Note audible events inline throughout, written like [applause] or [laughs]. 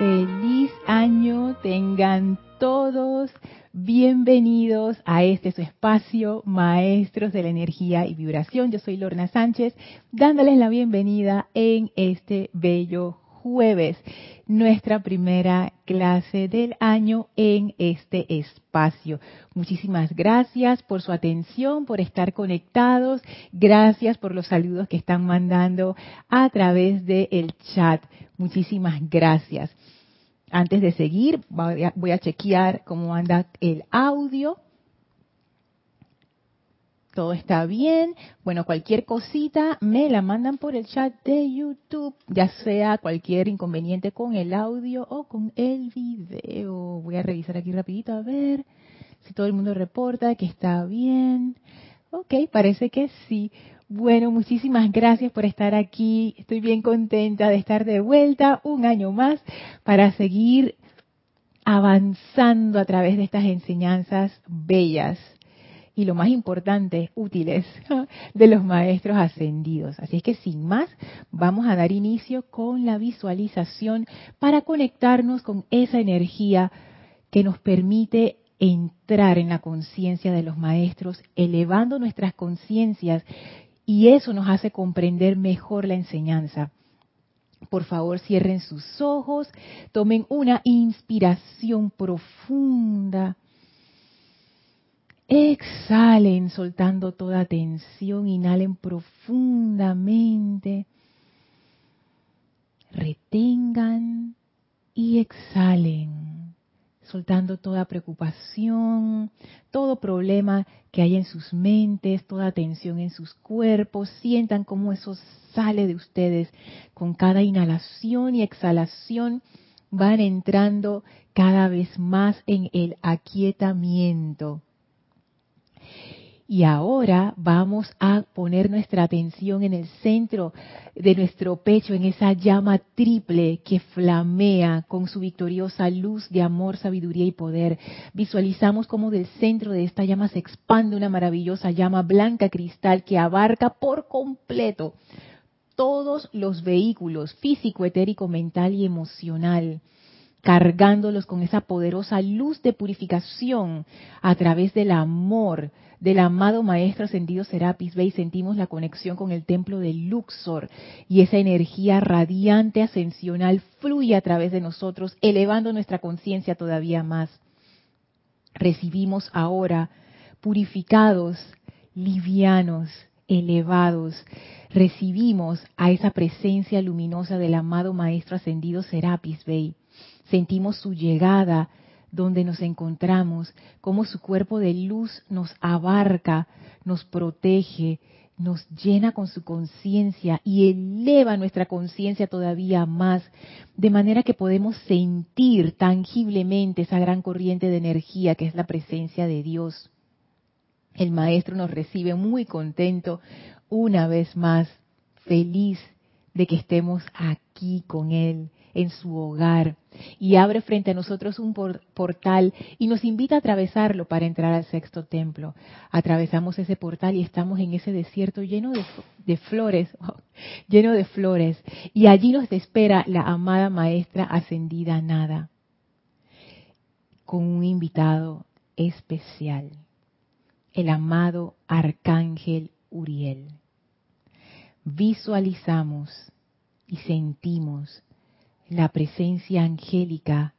Feliz año tengan todos. Bienvenidos a este su espacio, Maestros de la Energía y Vibración. Yo soy Lorna Sánchez, dándoles la bienvenida en este bello jueves, nuestra primera clase del año en este espacio. Muchísimas gracias por su atención, por estar conectados, gracias por los saludos que están mandando a través del chat. Muchísimas gracias. Antes de seguir, voy a chequear cómo anda el audio todo está bien. Bueno, cualquier cosita me la mandan por el chat de YouTube, ya sea cualquier inconveniente con el audio o con el video. Voy a revisar aquí rapidito a ver si todo el mundo reporta que está bien. Ok, parece que sí. Bueno, muchísimas gracias por estar aquí. Estoy bien contenta de estar de vuelta un año más para seguir avanzando a través de estas enseñanzas bellas y lo más importante, útiles [laughs] de los maestros ascendidos. Así es que sin más, vamos a dar inicio con la visualización para conectarnos con esa energía que nos permite entrar en la conciencia de los maestros, elevando nuestras conciencias y eso nos hace comprender mejor la enseñanza. Por favor, cierren sus ojos, tomen una inspiración profunda Exhalen soltando toda tensión, inhalen profundamente, retengan y exhalen, soltando toda preocupación, todo problema que hay en sus mentes, toda tensión en sus cuerpos, sientan cómo eso sale de ustedes. Con cada inhalación y exhalación van entrando cada vez más en el aquietamiento y ahora vamos a poner nuestra atención en el centro de nuestro pecho, en esa llama triple que flamea con su victoriosa luz de amor, sabiduría y poder. Visualizamos cómo del centro de esta llama se expande una maravillosa llama blanca cristal que abarca por completo todos los vehículos físico, etérico, mental y emocional cargándolos con esa poderosa luz de purificación a través del amor del amado Maestro Ascendido Serapis Bey, sentimos la conexión con el templo de Luxor y esa energía radiante ascensional fluye a través de nosotros, elevando nuestra conciencia todavía más. Recibimos ahora purificados, livianos, elevados, recibimos a esa presencia luminosa del amado Maestro Ascendido Serapis Bey sentimos su llegada donde nos encontramos, cómo su cuerpo de luz nos abarca, nos protege, nos llena con su conciencia y eleva nuestra conciencia todavía más, de manera que podemos sentir tangiblemente esa gran corriente de energía que es la presencia de Dios. El Maestro nos recibe muy contento una vez más, feliz de que estemos aquí con Él en su hogar y abre frente a nosotros un portal y nos invita a atravesarlo para entrar al sexto templo. Atravesamos ese portal y estamos en ese desierto lleno de, flores, [laughs] lleno de flores. Y allí nos espera la amada maestra ascendida Nada, con un invitado especial, el amado arcángel Uriel. Visualizamos y sentimos la presencia angélica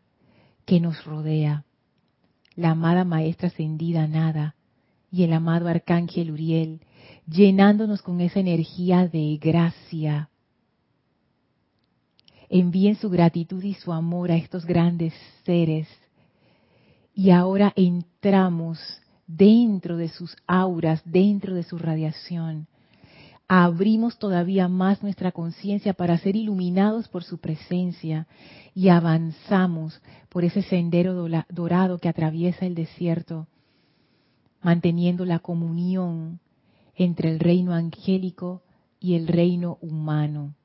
que nos rodea, la amada Maestra Ascendida Nada y el amado Arcángel Uriel, llenándonos con esa energía de gracia. Envíen su gratitud y su amor a estos grandes seres. Y ahora entramos dentro de sus auras, dentro de su radiación abrimos todavía más nuestra conciencia para ser iluminados por su presencia y avanzamos por ese sendero dorado que atraviesa el desierto, manteniendo la comunión entre el reino angélico y el reino humano.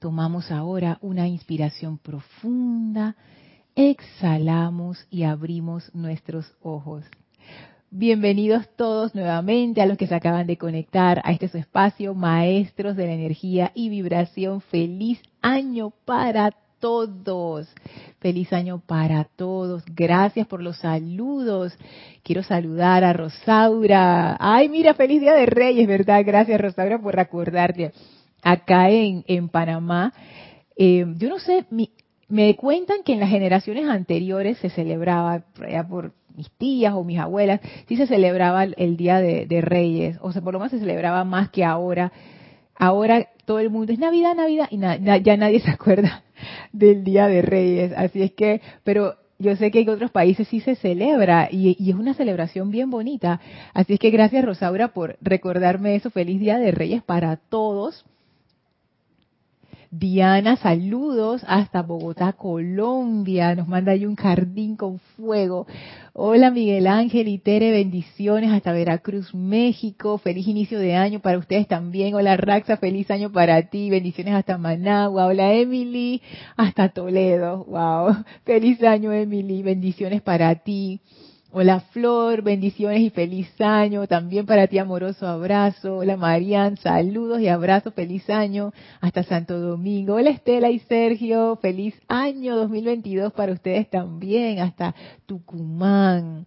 Tomamos ahora una inspiración profunda, exhalamos y abrimos nuestros ojos. Bienvenidos todos nuevamente a los que se acaban de conectar a este su espacio, maestros de la energía y vibración. Feliz año para todos. Feliz año para todos. Gracias por los saludos. Quiero saludar a Rosaura. Ay, mira, feliz día de Reyes, ¿verdad? Gracias, Rosaura, por recordarte. Acá en, en Panamá, eh, yo no sé, me cuentan que en las generaciones anteriores se celebraba, por mis tías o mis abuelas, sí se celebraba el Día de, Reyes, o sea, por lo menos se celebraba más que ahora. Ahora todo el mundo es Navidad, Navidad, y ya nadie [laughs] se acuerda del Día de Reyes. Así es que, pero yo sé que en otros países sí se celebra y, y, es una celebración bien bonita. Así es que gracias Rosaura por recordarme eso. Feliz Día de Reyes para todos. Diana, saludos hasta Bogotá, Colombia. Nos manda ahí un jardín con fuego. Hola Miguel Ángel y Tere, bendiciones hasta Veracruz, México. Feliz inicio de año para ustedes también. Hola Raxa, feliz año para ti. Bendiciones hasta Managua. Hola Emily, hasta Toledo. Wow. [laughs] Feliz año Emily. Bendiciones para ti. Hola Flor, bendiciones y feliz año. También para ti amoroso abrazo. Hola Marian, saludos y abrazos, feliz año hasta Santo Domingo. Hola Estela y Sergio, feliz año 2022 para ustedes también hasta Tucumán.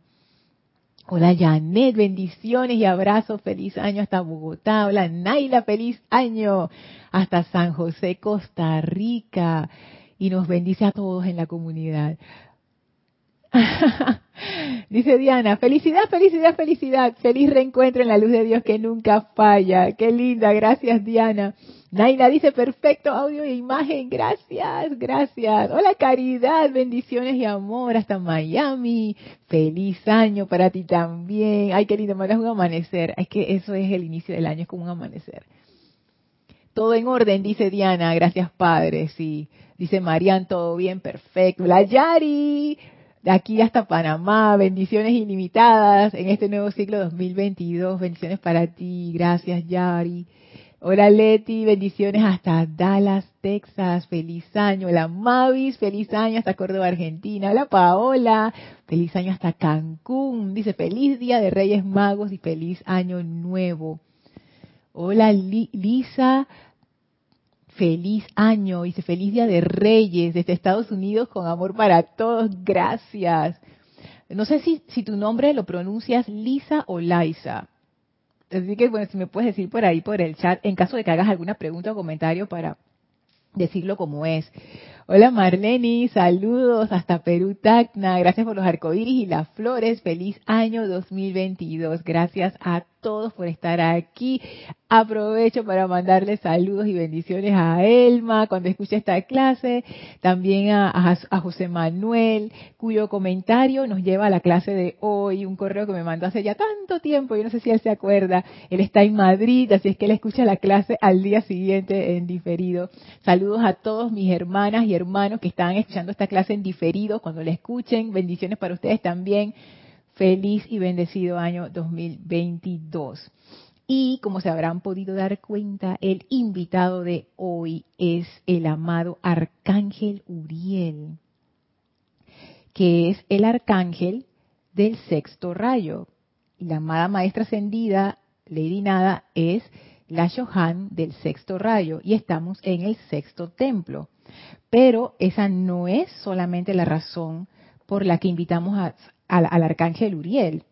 Hola Janet, bendiciones y abrazos, feliz año hasta Bogotá. Hola Naila, feliz año hasta San José, Costa Rica. Y nos bendice a todos en la comunidad. [laughs] Dice Diana, felicidad, felicidad, felicidad, feliz reencuentro en la luz de Dios que nunca falla. Qué linda, gracias Diana. Naila dice, perfecto audio e imagen, gracias, gracias. Hola Caridad, bendiciones y amor hasta Miami. Feliz año para ti también. Ay, qué lindo, mandas un amanecer. Es que eso es el inicio del año, es como un amanecer. Todo en orden, dice Diana, gracias Padre, sí. Dice Marian, todo bien, perfecto. La Yari, de aquí hasta Panamá, bendiciones ilimitadas en este nuevo ciclo 2022, bendiciones para ti, gracias Yari. Hola Leti, bendiciones hasta Dallas, Texas, feliz año. Hola Mavis, feliz año hasta Córdoba, Argentina. Hola Paola, feliz año hasta Cancún. Dice feliz día de Reyes Magos y feliz año nuevo. Hola Lisa, feliz año, dice feliz día de Reyes desde Estados Unidos con amor para todos, gracias. No sé si, si tu nombre lo pronuncias Lisa o Liza. Así que bueno, si me puedes decir por ahí, por el chat, en caso de que hagas alguna pregunta o comentario para decirlo como es. Hola Marleni, saludos hasta Perú, Tacna. Gracias por los arcoíris y las flores. Feliz año 2022. Gracias a todos por estar aquí. Aprovecho para mandarles saludos y bendiciones a Elma cuando escuche esta clase, también a, José Manuel, cuyo comentario nos lleva a la clase de hoy, un correo que me mandó hace ya tanto tiempo, yo no sé si él se acuerda, él está en Madrid, así es que él escucha la clase al día siguiente en diferido. Saludos a todos mis hermanas y que están escuchando esta clase en diferido, cuando la escuchen, bendiciones para ustedes también. Feliz y bendecido año 2022. Y como se habrán podido dar cuenta, el invitado de hoy es el amado Arcángel Uriel, que es el arcángel del sexto rayo. Y la amada maestra ascendida, Lady Nada, es la Johan del sexto rayo y estamos en el sexto templo. Pero esa no es solamente la razón por la que invitamos al, arcángel Uriel.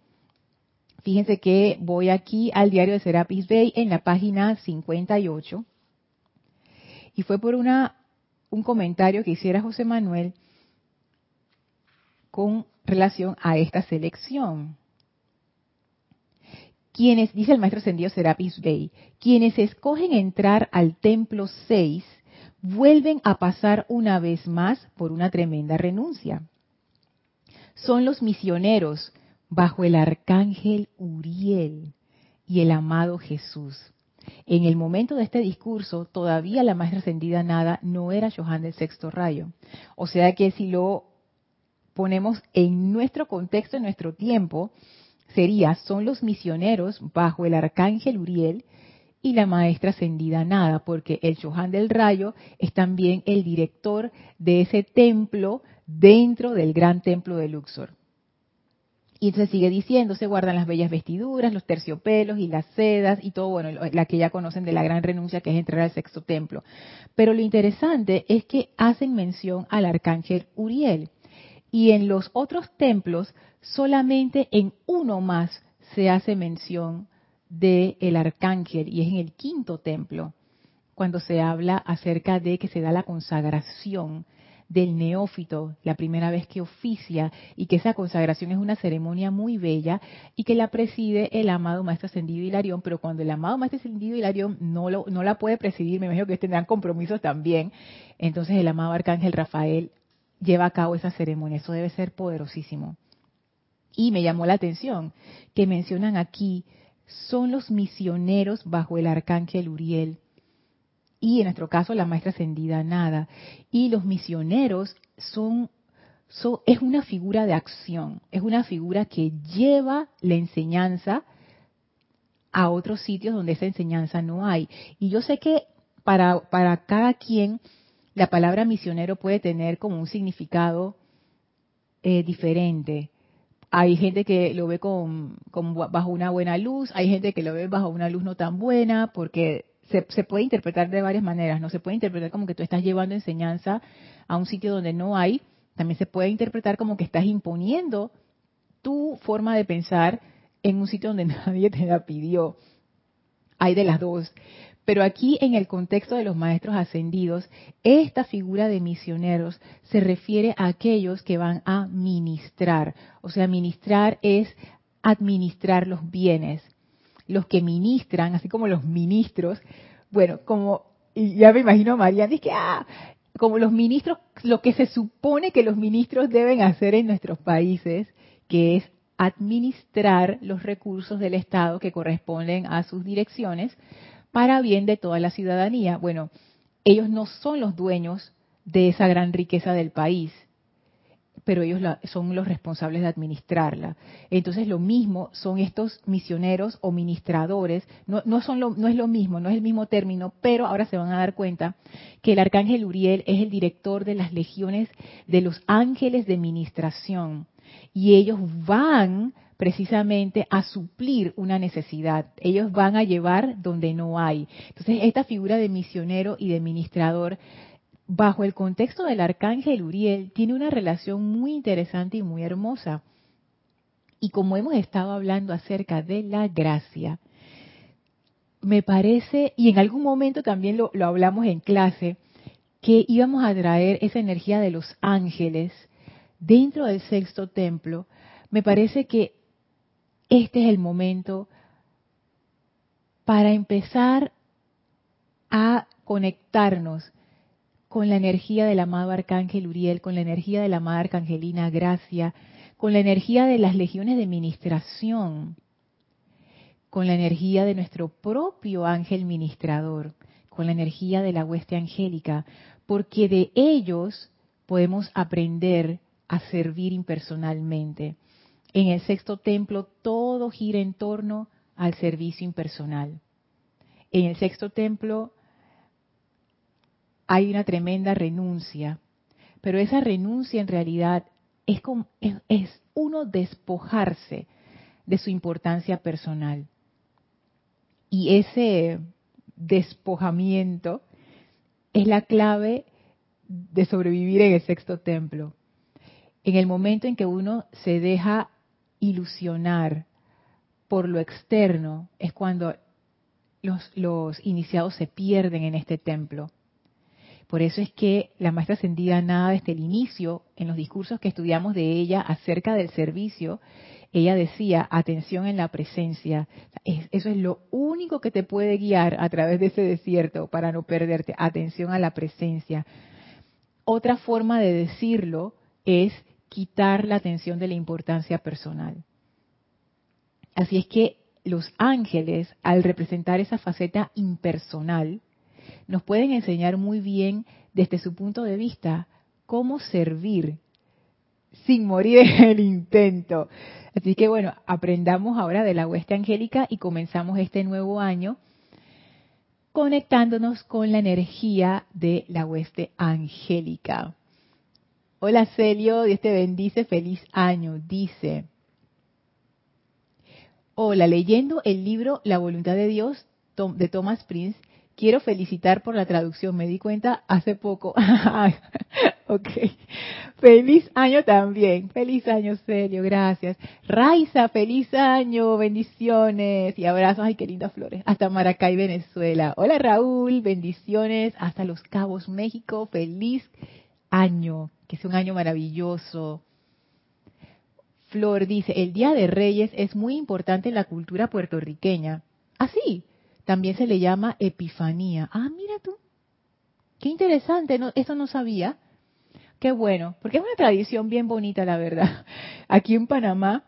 Fíjense que voy aquí al diario de Serapis Bay en la página 58 y fue por una un comentario que hiciera José Manuel con relación a esta selección. Quienes, dice el maestro ascendido Serapis Bay, quienes escogen entrar al templo 6 vuelven a pasar una vez más por una tremenda renuncia. Son los misioneros bajo el arcángel Uriel y el amado Jesús. En el momento de este discurso, todavía la más ascendida nada no era Johan del sexto rayo. O sea que si lo ponemos en nuestro contexto, en nuestro tiempo, sería, son los misioneros bajo el arcángel Uriel y la maestra ascendida nada, porque el Johan del rayo es también el director de ese templo dentro del gran templo de Luxor. Y entonces sigue diciendo, se guardan las bellas vestiduras, los terciopelos y las sedas y todo, bueno, la que ya conocen de la gran renuncia que es entrar al sexto templo. Pero lo interesante es que hacen mención al arcángel Uriel. Y en los otros templos, solamente en uno más se hace mención del el arcángel, y es en el quinto templo, cuando se habla acerca de que se da la consagración del neófito, la primera vez que oficia, y que esa consagración es una ceremonia muy bella y que la preside el amado Maestro Ascendido Hilarión, pero cuando el amado Maestro Ascendido Hilarión no, lo, no la puede presidir, me imagino que tendrán compromisos también, entonces el amado Arcángel Rafael lleva a cabo esa ceremonia, eso debe ser poderosísimo. Y me llamó la atención que mencionan aquí, son los misioneros bajo el Arcángel Uriel y en nuestro caso la maestra ascendida nada. Y los misioneros son, es una figura de acción, es una figura que lleva la enseñanza a otros sitios donde esa enseñanza no hay. Y yo sé que para, para cada quien la palabra misionero puede tener como un significado eh, diferente. Hay gente que lo ve con, bajo una buena luz, hay gente que lo ve bajo una luz no tan buena, porque se, puede interpretar de varias maneras, ¿no? Se puede interpretar como que tú estás llevando enseñanza a un sitio donde no hay, también se puede interpretar como que estás imponiendo tu forma de pensar en un sitio donde [laughs] nadie te la pidió. Hay de las dos. Pero aquí en el contexto de los maestros ascendidos, esta figura de misioneros se refiere a aquellos que van a ministrar. O sea, ministrar es administrar los bienes, los que ministran, así como los ministros, bueno, como, y ya me imagino María, dice que, ah, como los ministros, lo que se supone que los ministros deben hacer en nuestros países, que es administrar los recursos del Estado que corresponden a sus direcciones para bien de toda la ciudadanía. Bueno, ellos no son los dueños de esa gran riqueza del país pero ellos son los responsables de administrarla. Entonces lo mismo son estos misioneros o ministradores, no, no, son lo, no es lo mismo, no es el mismo término, pero ahora se van a dar cuenta que el arcángel Uriel es el director de las legiones de los ángeles de ministración y ellos van precisamente a suplir una necesidad. Ellos van a llevar donde no hay. Entonces, esta figura de misionero y de ministrador bajo el contexto del arcángel Uriel, tiene una relación muy interesante y muy hermosa. Y como hemos estado hablando acerca de la gracia, me parece, y en algún momento también lo, lo hablamos en clase, que íbamos a traer esa energía de los ángeles dentro del sexto templo, me parece que este es el momento para empezar a conectarnos con la energía del amado Arcángel Uriel, con la energía de la amada Arcangelina Gracia, con la energía de las legiones de ministración, con la energía de nuestro propio ángel ministrador, con la energía de la hueste angélica, porque de ellos podemos aprender a servir impersonalmente. En el sexto templo todo gira en torno al servicio impersonal. En el sexto templo hay una tremenda renuncia, pero esa renuncia en realidad es, uno despojarse de su importancia personal. Y ese despojamiento es la clave de sobrevivir en el sexto templo. En el momento en que uno se deja ilusionar por lo externo, es cuando los, iniciados se pierden en este templo. Por eso es que la maestra ascendida nada desde el inicio, en los discursos que estudiamos de ella acerca del servicio, ella decía, atención en la presencia. Eso es lo único que te puede guiar a través de ese desierto para no perderte. Atención a la presencia. Otra forma de decirlo es quitar la atención de la importancia personal. Así es que los ángeles, al representar esa faceta impersonal, nos pueden enseñar muy bien desde su punto de vista cómo servir sin morir en el intento. Así que bueno, aprendamos ahora de la hueste angélica y comenzamos este nuevo año conectándonos con la energía de la hueste angélica. Hola Celio, Dios te bendice, feliz año, dice. Hola, leyendo el libro La voluntad de Dios de Thomas Prince, quiero felicitar por la traducción. Me di cuenta hace poco. [laughs] ok. Feliz año también. Feliz año, serio. Gracias. Raiza, feliz año. Bendiciones y abrazos. Ay, qué lindas flores. Hasta Maracay, Venezuela. Hola, Raúl. Bendiciones. Hasta Los Cabos, México. Feliz año. Que sea un año maravilloso. Flor dice, el Día de Reyes es muy importante en la cultura puertorriqueña. Ah, sí, también se le llama Epifanía. Ah, mira tú. Qué interesante, no, eso no sabía. Qué bueno, porque es una tradición bien bonita, la verdad. [laughs] Aquí en Panamá,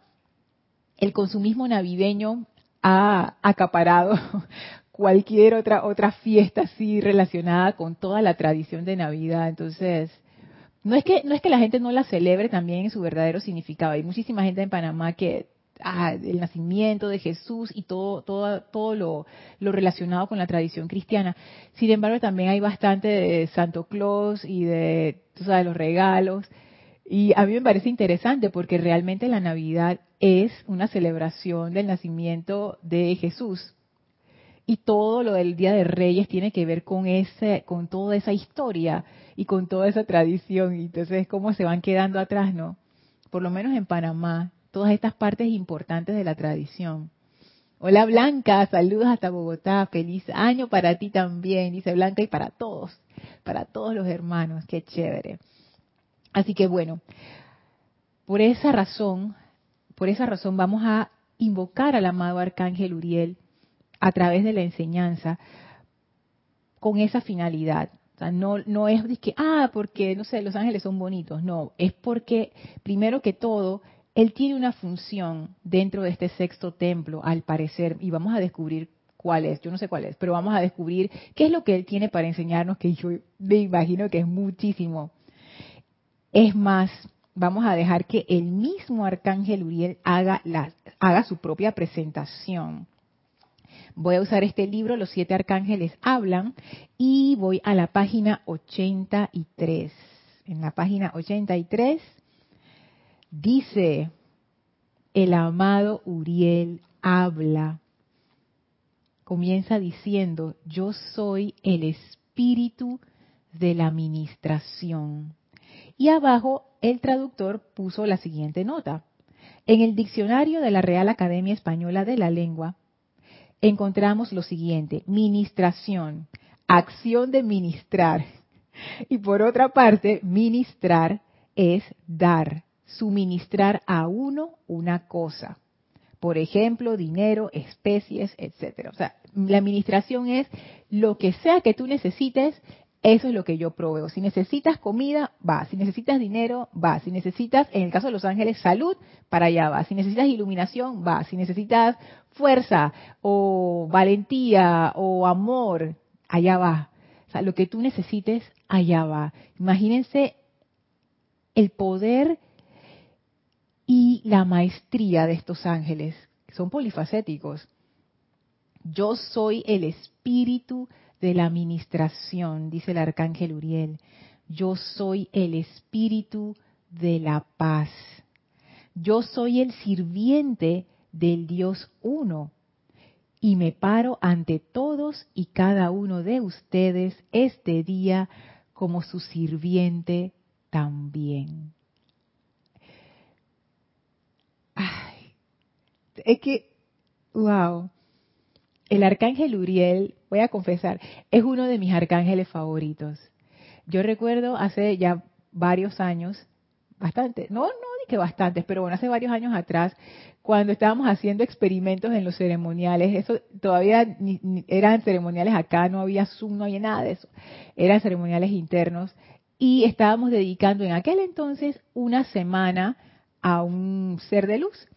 el consumismo navideño ha acaparado [laughs] cualquier otra otra fiesta así relacionada con toda la tradición de Navidad. Entonces, no es que no es que la gente no la celebre también en su verdadero significado. Hay muchísima gente en Panamá que ah, el nacimiento de Jesús y todo todo todo lo, lo, relacionado con la tradición cristiana. Sin embargo, también hay bastante de Santo Claus y de tú sabes los regalos. Y a mí me parece interesante porque realmente la Navidad es una celebración del nacimiento de Jesús y todo lo del Día de Reyes tiene que ver con ese, con toda esa historia y con toda esa tradición. Y entonces, cómo se van quedando atrás, ¿no? Por lo menos en Panamá, todas estas partes importantes de la tradición. Hola Blanca, saludos hasta Bogotá, feliz año para ti también, dice Blanca, y para todos, para todos los hermanos, qué chévere. Así que bueno, por esa razón, por esa razón vamos a invocar al amado Arcángel Uriel a través de la enseñanza con esa finalidad. Sea, no, no es que, ah, porque, no sé, los ángeles son bonitos. No, es porque, primero que todo, él tiene una función dentro de este sexto templo, al parecer, y vamos a descubrir cuál es, yo no sé cuál es, pero vamos a descubrir qué es lo que él tiene para enseñarnos, que yo me imagino que es muchísimo. Es más, vamos a dejar que el mismo arcángel Uriel haga, la, haga su propia presentación Voy a usar este libro, Los siete arcángeles hablan, y voy a la página 83. En la página 83 dice, el amado Uriel habla. Comienza diciendo, yo soy el espíritu de la administración. Y abajo el traductor puso la siguiente nota. En el diccionario de la Real Academia Española de la Lengua, encontramos lo siguiente, ministración, acción de ministrar. Y por otra parte, ministrar es dar, suministrar a uno una cosa. Por ejemplo, dinero, especies, etcétera. O sea, la administración es lo que sea que tú necesites, eso es lo que yo proveo. Si necesitas comida, va. Si necesitas dinero, va. Si necesitas, en el caso de los ángeles, salud, para allá va. Si necesitas iluminación, va. Si necesitas fuerza o valentía o amor, allá va. O sea, lo que tú necesites, allá va. Imagínense el poder y la maestría de estos ángeles. Son polifacéticos. Yo soy el espíritu de la administración, dice el arcángel Uriel. Yo soy el espíritu de la paz. Yo soy el sirviente del Dios uno. Y me paro ante todos y cada uno de ustedes este día como su sirviente también. Ay, es que, wow, el arcángel Uriel, voy a confesar, es uno de mis arcángeles favoritos. Yo recuerdo hace ya varios años, bastante, no, no que bastantes, pero bueno, hace varios años atrás, cuando estábamos haciendo experimentos en los ceremoniales, eso todavía eran ceremoniales acá, no había Zoom, no había nada de eso, eran ceremoniales internos, y estábamos dedicando en aquel entonces una semana a un ser de luz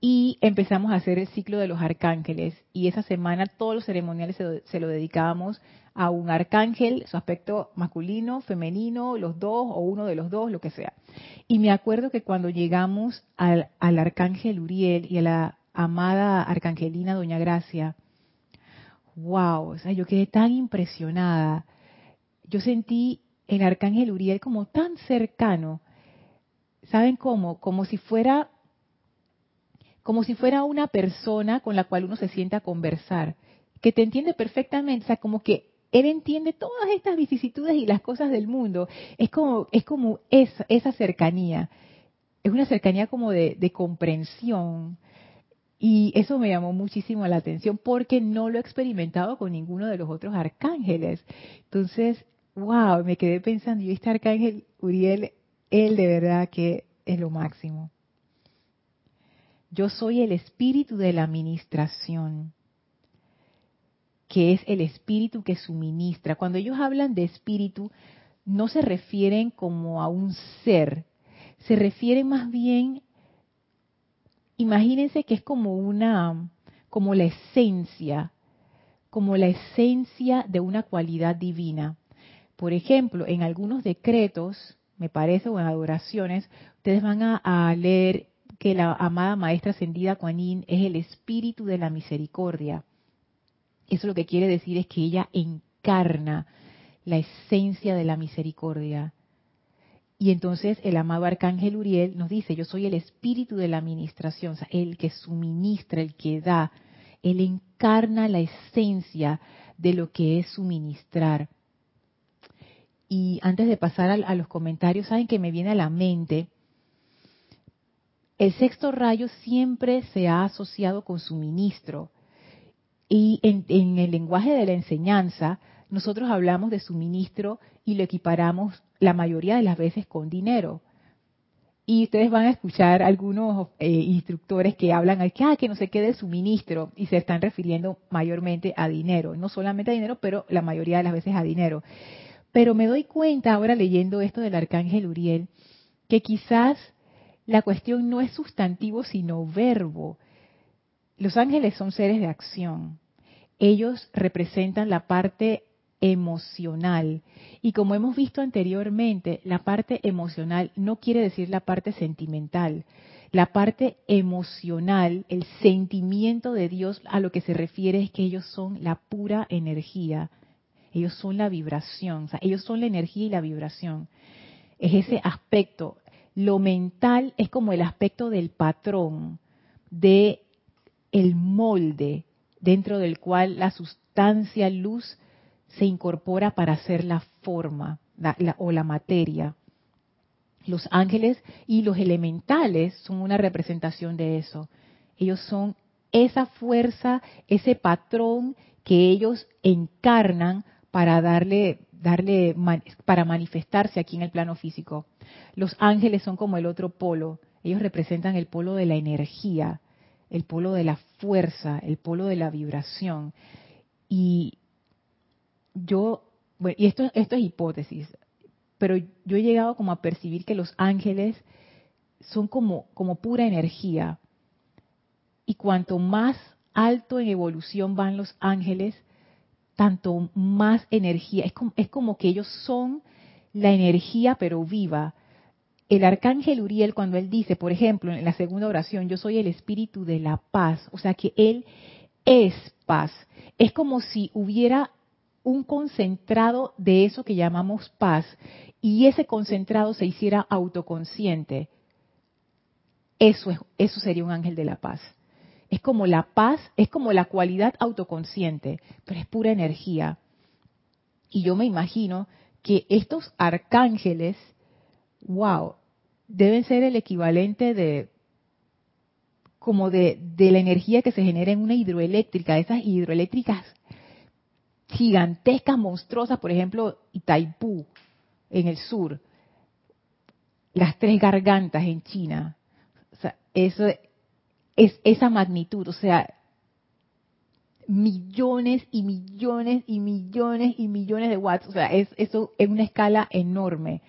y empezamos a hacer el ciclo de los arcángeles y esa semana todos los ceremoniales se, lo dedicábamos a un arcángel, su aspecto masculino, femenino, los dos o uno de los dos, lo que sea. Y me acuerdo que cuando llegamos al, al arcángel Uriel y a la amada arcangelina Doña Gracia, wow, o sea, yo quedé tan impresionada. Yo sentí el arcángel Uriel como tan cercano. ¿Saben cómo? Como si fuera como si fuera una persona con la cual uno se sienta a conversar, que te entiende perfectamente, o sea, como que él entiende todas estas vicisitudes y las cosas del mundo. Es como, es como esa, cercanía. Es una cercanía como de, de comprensión. Y eso me llamó muchísimo la atención porque no lo he experimentado con ninguno de los otros arcángeles. Entonces, wow, me quedé pensando, y este arcángel Uriel, él de verdad que es lo máximo. Yo soy el espíritu de la administración que es el espíritu que suministra. Cuando ellos hablan de espíritu, no se refieren como a un ser, se refieren más bien, imagínense que es como una, como la esencia, como la esencia de una cualidad divina. Por ejemplo, en algunos decretos, me parece, o en adoraciones, ustedes van a, a leer que la amada maestra ascendida Kuan Yin es el espíritu de la misericordia. Eso lo que quiere decir es que ella encarna la esencia de la misericordia. Y entonces el amado arcángel Uriel nos dice, yo soy el espíritu de la administración, el que suministra, el que da, él encarna la esencia de lo que es suministrar. Y antes de pasar a, a los comentarios, saben que me viene a la mente, el sexto rayo siempre se ha asociado con suministro. Y en, el lenguaje de la enseñanza, nosotros hablamos de suministro y lo equiparamos la mayoría de las veces con dinero. Y ustedes van a escuchar algunos eh, instructores que hablan al que, ah, que no se quede suministro y se están refiriendo mayormente a dinero. No solamente a dinero, pero la mayoría de las veces a dinero. Pero me doy cuenta ahora leyendo esto del arcángel Uriel, que quizás la cuestión no es sustantivo, sino verbo. Los ángeles son seres de acción. Ellos representan la parte emocional. Y como hemos visto anteriormente, la parte emocional no quiere decir la parte sentimental. La parte emocional, el sentimiento de Dios a lo que se refiere es que ellos son la pura energía. Ellos son la vibración, ellos son la energía y la vibración. Es ese aspecto. Lo mental es como el aspecto del patrón, de el molde dentro del cual la sustancia luz se incorpora para hacer la forma o la materia. Los ángeles y los elementales son una representación de eso. Ellos son esa fuerza, ese patrón que ellos encarnan para darle, darle, para manifestarse aquí en el plano físico. Los ángeles son como el otro polo. Ellos representan el polo de la energía, el polo de la fuerza, el polo de la vibración. Y yo, bueno, y esto, esto es hipótesis, pero yo he llegado como a percibir que los ángeles son como, como pura energía. Y cuanto más alto en evolución van los ángeles, tanto más energía. Es como, es como que ellos son la energía pero viva el arcángel Uriel cuando él dice, por ejemplo, en la segunda oración, yo soy el espíritu de la paz, o sea que él es paz. Es como si hubiera un concentrado de eso que llamamos paz y ese concentrado se hiciera autoconsciente. Eso es eso sería un ángel de la paz. Es como la paz, es como la cualidad autoconsciente, pero es pura energía. Y yo me imagino que estos arcángeles wow, deben ser el equivalente de como de, la energía que se genera en una hidroeléctrica, esas hidroeléctricas gigantescas, monstruosas, por ejemplo, Itaipú, en el sur, las tres gargantas en China, o sea, eso es esa magnitud, o sea, millones y millones y millones y millones de watts, o sea, es eso es una escala enorme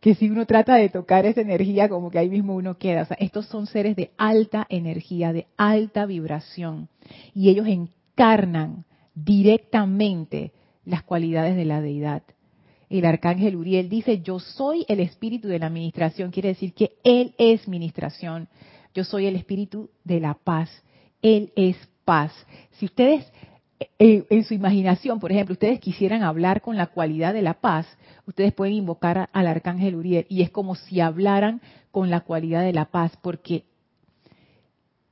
que si uno trata de tocar esa energía, como que ahí mismo uno queda. O sea, estos son seres de alta energía, de alta vibración, y ellos encarnan directamente las cualidades de la deidad. El arcángel Uriel dice, yo soy el espíritu de la administración, quiere decir que Él es ministración, yo soy el espíritu de la paz, Él es paz. Si ustedes en, su imaginación, por ejemplo, ustedes quisieran hablar con la cualidad de la paz, ustedes pueden invocar al arcángel Uriel y es como si hablaran con la cualidad de la paz, porque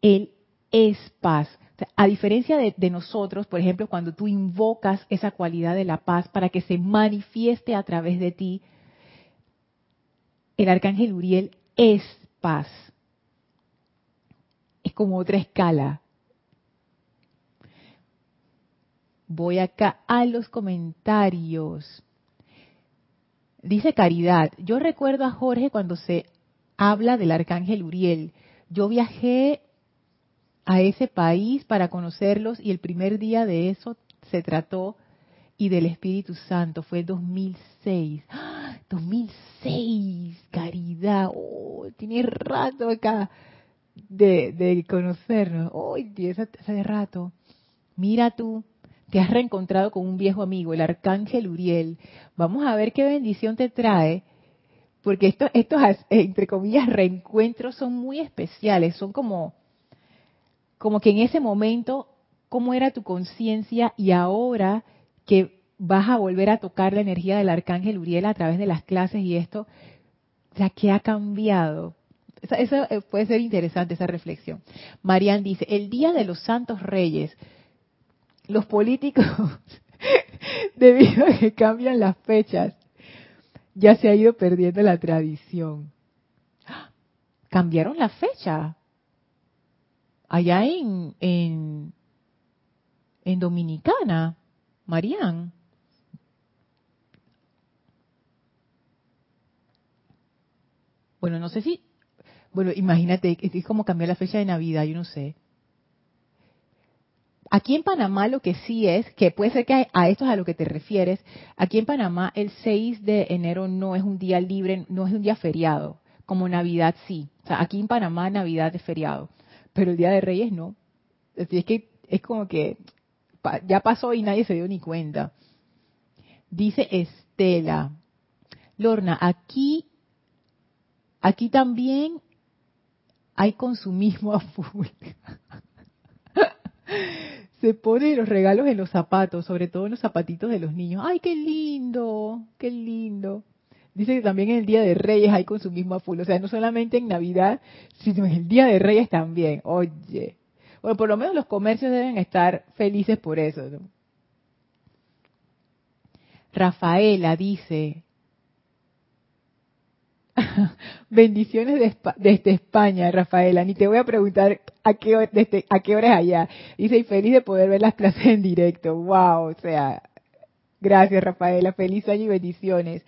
Él es paz. a diferencia de, de, nosotros, por ejemplo, cuando tú invocas esa cualidad de la paz para que se manifieste a través de ti, el arcángel Uriel es paz. Como otra escala. Voy acá a los comentarios. Dice Caridad, yo recuerdo a Jorge cuando se habla del arcángel Uriel. Yo viajé a ese país para conocerlos y el primer día de eso se trató y del Espíritu Santo. Fue 2006. ¡Ah! 2006, caridad. Oh, tiene rato acá de, de conocernos. Oh, Dios, hace rato. Mira tú, te has reencontrado con un viejo amigo, el arcángel Uriel. Vamos a ver qué bendición te trae, porque estos, estos entre comillas, reencuentros son muy especiales, son como, como que en ese momento, cómo era tu conciencia y ahora que vas a volver a tocar la energía del arcángel Uriel a través de las clases y esto, ya que ha cambiado. Eso, eh, puede ser interesante, esa reflexión. Marian dice, el Día de los Santos Reyes, los políticos, [laughs] debido a que cambian las fechas, ya se ha ido perdiendo la tradición. Cambiaron la fecha. Allá en, en, en Dominicana, Marían. Bueno, no sé si, bueno, imagínate, es como cambiar la fecha de Navidad, yo no sé. Aquí en Panamá lo que sí es, que puede ser que a esto es a lo que te refieres, aquí en Panamá el 6 de enero no es un día libre, no es un día feriado, como Navidad sí. O sea, aquí en Panamá Navidad es feriado, pero el Día de Reyes no. Así es que es como que ya pasó y nadie se dio ni cuenta. Dice Estela, Lorna, aquí, aquí también hay consumismo a full. [laughs] se pone los regalos en los zapatos, sobre todo en los zapatitos de los niños. ¡Ay, qué lindo! ¡Qué lindo! Dice que también en el Día de Reyes hay consumismo a full. O sea, no solamente en Navidad, sino en el Día de Reyes también. Oye. Bueno, por lo menos los comercios deben estar felices por eso. Rafaela dice, [laughs] Bendiciones desde España, Rafaela. Ni te voy a preguntar a qué, desde, a qué hora es allá. Dice, y feliz de poder ver las clases en directo. Wow, o sea, gracias, Rafaela. Feliz año y bendiciones.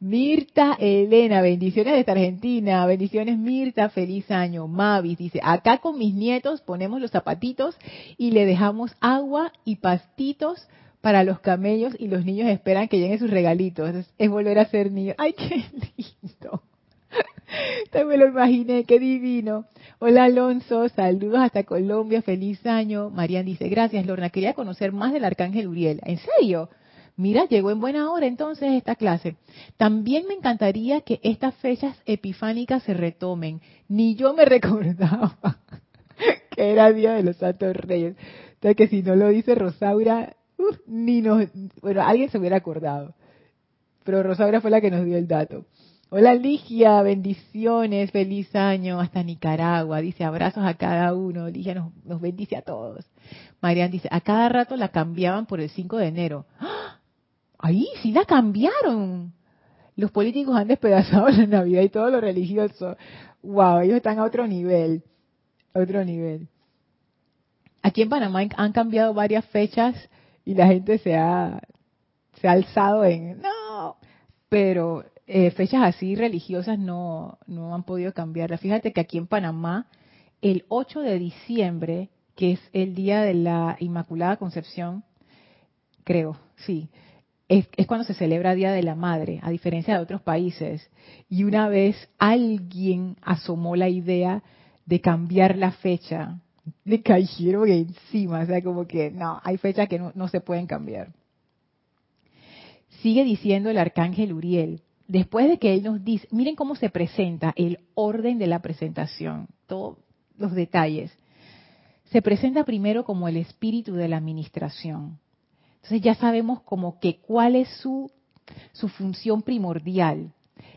Mirta Elena, bendiciones desde Argentina. Bendiciones, Mirta. Feliz año. Mavis dice, acá con mis nietos ponemos los zapatitos y le dejamos agua y pastitos para los camellos y los niños esperan que lleguen sus regalitos. Es, volver a ser niños. ¡Ay, qué lindo! [laughs] me lo imaginé, qué divino. Hola Alonso, saludos hasta Colombia, feliz año. Marian dice, gracias Lorna, quería conocer más del Arcángel Uriel. ¿En serio? Mira, llegó en buena hora entonces esta clase. También me encantaría que estas fechas epifánicas se retomen. Ni yo me [laughs] recordaba [laughs] que era Día de los Santos Reyes. O que si no lo dice Rosaura, [laughs] ni nos, bueno, alguien se hubiera acordado. Pero Rosaura fue la que nos dio el dato. Hola Ligia, bendiciones, feliz año hasta Nicaragua. Dice abrazos a cada uno. Ligia nos, bendice a todos. Marian dice, a cada rato la cambiaban por el 5 de enero. ¡Ah! [gasps] Ahí sí la cambiaron. Los políticos han despedazado [laughs] la Navidad y todo lo religioso. Wow, ellos están a otro nivel. otro nivel. Aquí en Panamá han cambiado varias fechas y la gente se ha, se ha alzado en, no, pero eh, fechas así religiosas no, no han podido cambiar. Fíjate que aquí en Panamá, el 8 de diciembre, que es el día de la Inmaculada Concepción, creo, sí, es, es, cuando se celebra Día de la Madre, a diferencia de otros países. Y una vez alguien asomó la idea de cambiar la fecha le cayeron encima, o sea, como que no, hay fechas que no, se pueden cambiar. Sigue diciendo el arcángel Uriel, después de que él nos dice, miren cómo se presenta el orden de la presentación, todos los detalles. Se presenta primero como el espíritu de la administración. Entonces ya sabemos como que cuál es su, su función primordial.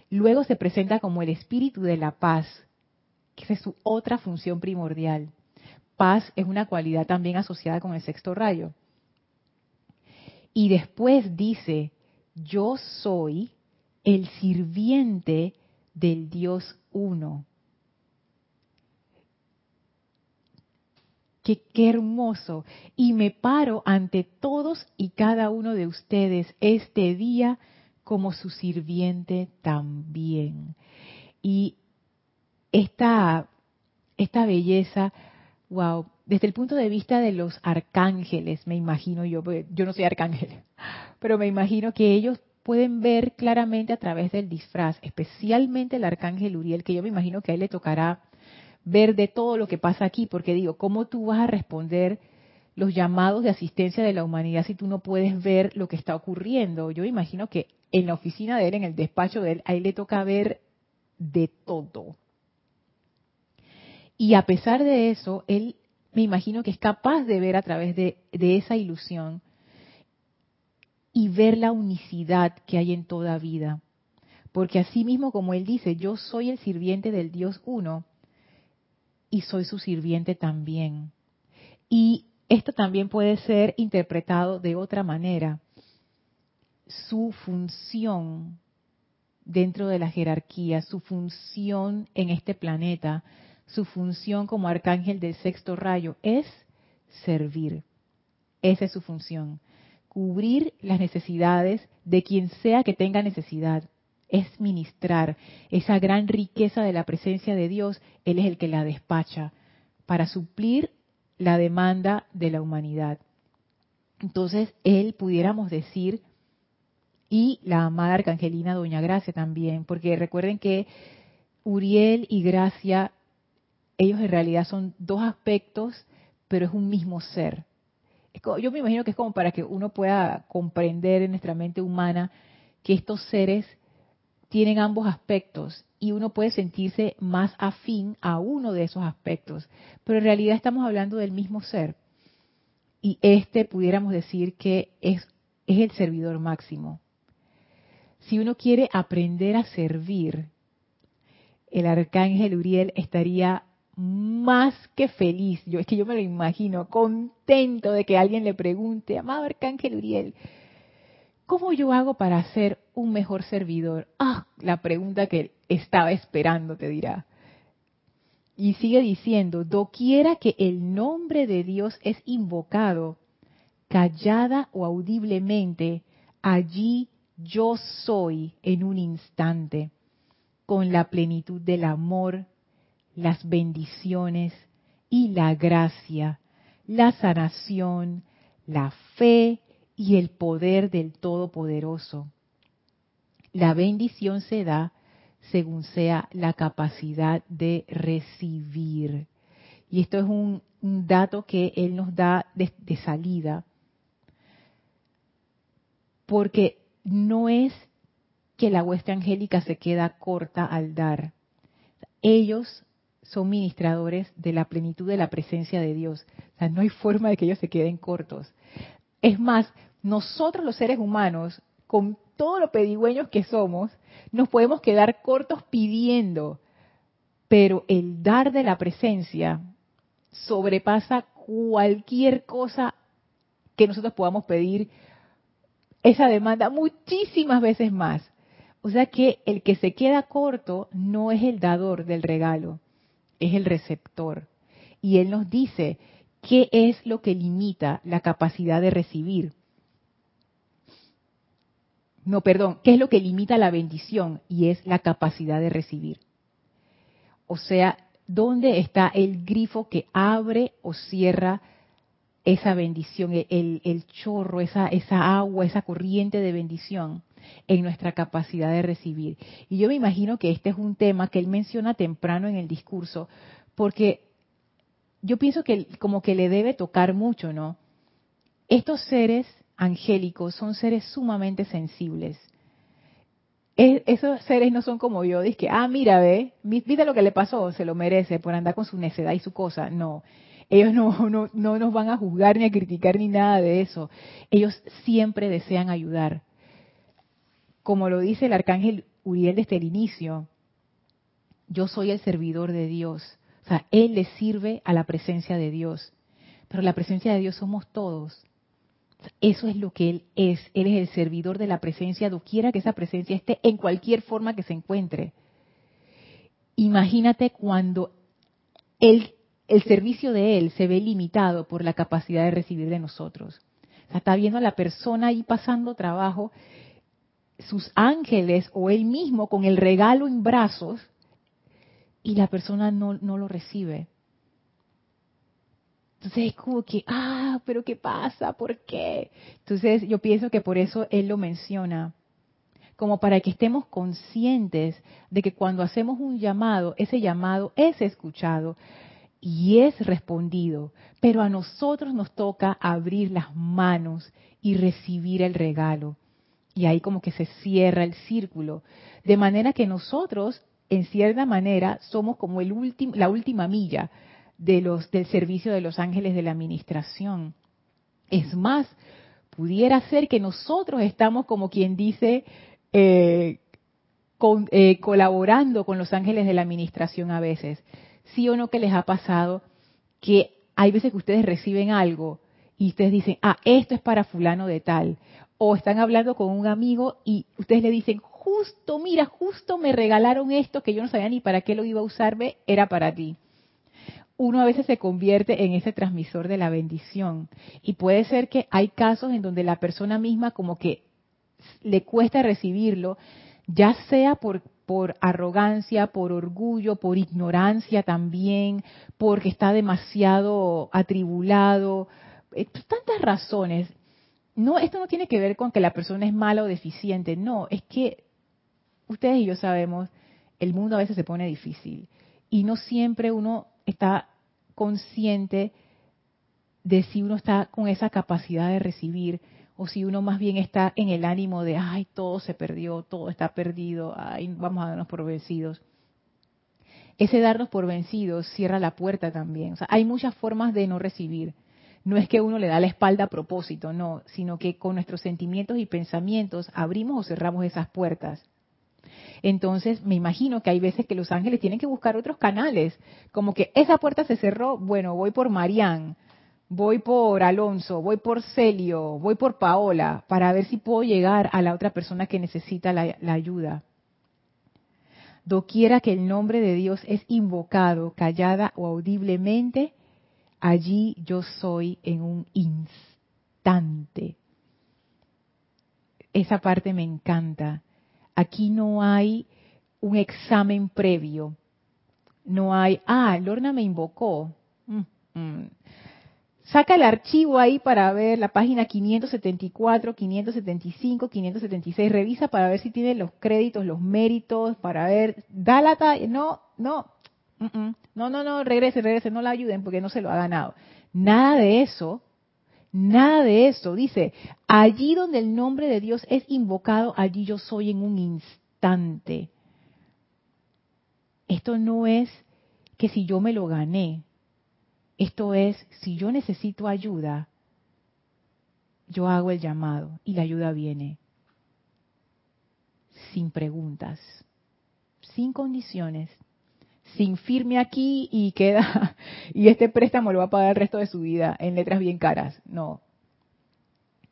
Luego se presenta como el espíritu de la paz, que es su otra función primordial. Paz es una cualidad también asociada con el sexto rayo. Y después dice, yo soy el sirviente del Dios uno. Qué, qué, hermoso. Y me paro ante todos y cada uno de ustedes este día como su sirviente también. Y esta, esta belleza, wow, desde el punto de vista de los arcángeles, me imagino yo, yo no soy arcángel, [laughs] pero me imagino que ellos pueden ver claramente a través del disfraz, especialmente el arcángel Uriel, que yo me imagino que a él le tocará ver de todo lo que pasa aquí, porque digo, ¿cómo tú vas a responder los llamados de asistencia de la humanidad si tú no puedes ver lo que está ocurriendo? Yo me imagino que en la oficina de él, en el despacho de él, a él le toca ver de todo. Y a pesar de eso, él me imagino que es capaz de ver a través de, esa ilusión y ver la unicidad que hay en toda vida. Porque así mismo como él dice, yo soy el sirviente del Dios uno y soy su sirviente también. Y esto también puede ser interpretado de otra manera. Su función dentro de la jerarquía, su función en este planeta, su función como arcángel del sexto rayo es servir. Esa es su función. Cubrir las necesidades de quien sea que tenga necesidad. Es ministrar esa gran riqueza de la presencia de Dios. Él es el que la despacha para suplir la demanda de la humanidad. Entonces, él pudiéramos decir, y la amada arcangelina Doña Gracia también, porque recuerden que Uriel y Gracia ellos en realidad son dos aspectos, pero es un mismo ser. Yo me imagino que es como para que uno pueda comprender en nuestra mente humana que estos seres tienen ambos aspectos y uno puede sentirse más afín a uno de esos aspectos, pero en realidad estamos hablando del mismo ser. Y este pudiéramos decir que es, es el servidor máximo. Si uno quiere aprender a servir, el arcángel Uriel estaría más que feliz. Yo es que yo me lo imagino, contento de que alguien le pregunte, amado Arcángel Uriel, ¿cómo yo hago para ser un mejor servidor? Ah, la pregunta que estaba esperando, te dirá. Y sigue diciendo, doquiera que el nombre de Dios es invocado, callada o audiblemente, allí yo soy en un instante, con la plenitud del amor, las bendiciones y la gracia, la sanación, la fe y el poder del Todopoderoso. La bendición se da según sea la capacidad de recibir. Y esto es un, dato que Él nos da de, salida, porque no es que la hueste angélica se queda corta al dar. Ellos son ministradores de la plenitud de la presencia de Dios. O sea, no hay forma de que ellos se queden cortos. Es más, nosotros los seres humanos, con todo lo pedigüeños que somos, nos podemos quedar cortos pidiendo, pero el dar de la presencia sobrepasa cualquier cosa que nosotros podamos pedir esa demanda muchísimas veces más. O sea que el que se queda corto no es el dador del regalo, es el receptor. Y él nos dice qué es lo que limita la capacidad de recibir. No, perdón, qué es lo que limita la bendición y es la capacidad de recibir. O sea, ¿dónde está el grifo que abre o cierra esa bendición, el, el chorro, esa, esa agua, esa corriente de bendición? En nuestra capacidad de recibir. Y yo me imagino que este es un tema que él menciona temprano en el discurso, porque yo pienso que como que le debe tocar mucho, ¿no? Estos seres angélicos son seres sumamente sensibles. esos seres no son como yo, dice que, ah, mira, ve, viste lo que le pasó, se lo merece por andar con su necedad y su cosa. No, ellos no, no, no nos van a juzgar ni a criticar ni nada de eso. Ellos siempre desean ayudar como lo dice el arcángel Uriel desde el inicio, yo soy el servidor de Dios, O sea, él le sirve a la presencia de Dios. Pero la presencia de Dios somos todos. Eso es lo que Él es. Él es el servidor de la presencia, doquiera que esa presencia esté, en cualquier forma que se encuentre. Imagínate cuando el servicio de Él se ve limitado por la capacidad de recibir de nosotros. O sea, está viendo a la persona ahí pasando trabajo, sus ángeles o Él mismo con el regalo en brazos, y la persona no, no lo recibe. Entonces es como que, ah, pero ¿qué pasa? ¿Por qué? Entonces yo pienso que por eso él lo menciona, como para que estemos conscientes de que cuando hacemos un llamado, ese llamado es escuchado y es respondido, pero a nosotros nos toca abrir las manos y recibir el regalo. Y ahí como que se cierra el círculo, de manera que nosotros, en cierta manera, somos como la última milla de los, del servicio de los ángeles de la administración. Es más, pudiera ser que nosotros estamos como quien dice eh, eh, colaborando con los ángeles de la administración a veces. Sí o no que les ha pasado que hay veces que ustedes reciben algo y ustedes dicen, ah, esto es para fulano de tal. O están hablando con un amigo y ustedes le dicen, justo, mira, justo me regalaron esto que yo no sabía ni para qué lo iba a usarme, era para ti uno a veces se convierte en ese transmisor de la bendición. Y puede ser que hay casos en donde la persona misma como que le cuesta recibirlo, ya sea por, por arrogancia, por orgullo, por ignorancia también, porque está demasiado atribulado, eh, tantas razones. No, esto no tiene que ver con que la persona es mala o deficiente, no, es que ustedes y yo sabemos, el mundo a veces se pone difícil y no siempre uno está consciente de si uno está con esa capacidad de recibir o si uno más bien está en el ánimo de, ay, todo se perdió, todo está perdido, ay, vamos a darnos por vencidos. Ese darnos por vencidos cierra la puerta también. O sea, hay muchas formas de no recibir. No es que uno le da la espalda a propósito, no, sino que con nuestros sentimientos y pensamientos abrimos o cerramos esas puertas. Entonces, me imagino que hay veces que los ángeles tienen que buscar otros canales, como que esa puerta se cerró, bueno, voy por Marián, voy por Alonso, voy por Celio, voy por Paola, para ver si puedo llegar a la otra persona que necesita la, la ayuda. Doquiera que el nombre de Dios es invocado, callada o audiblemente, allí yo soy en un instante. Esa parte me encanta. Aquí no hay un examen previo. No hay, ah, Lorna me invocó. Mm, mm. Saca el archivo ahí para ver la página 574, 575, 576. Revisa para ver si tiene los créditos, los méritos, para ver. Da la No, no. Mm, no, no, no, regrese, regrese, no la ayuden porque no se lo ha ganado. Nada de eso Nada de eso. Dice, allí donde el nombre de Dios es invocado, allí yo soy en un instante. Esto no es que si yo me lo gané. Esto es, si yo necesito ayuda, yo hago el llamado y la ayuda viene. Sin preguntas, sin condiciones, sin firme aquí y queda, [laughs] y este préstamo lo va a pagar el resto de su vida en letras bien caras. No.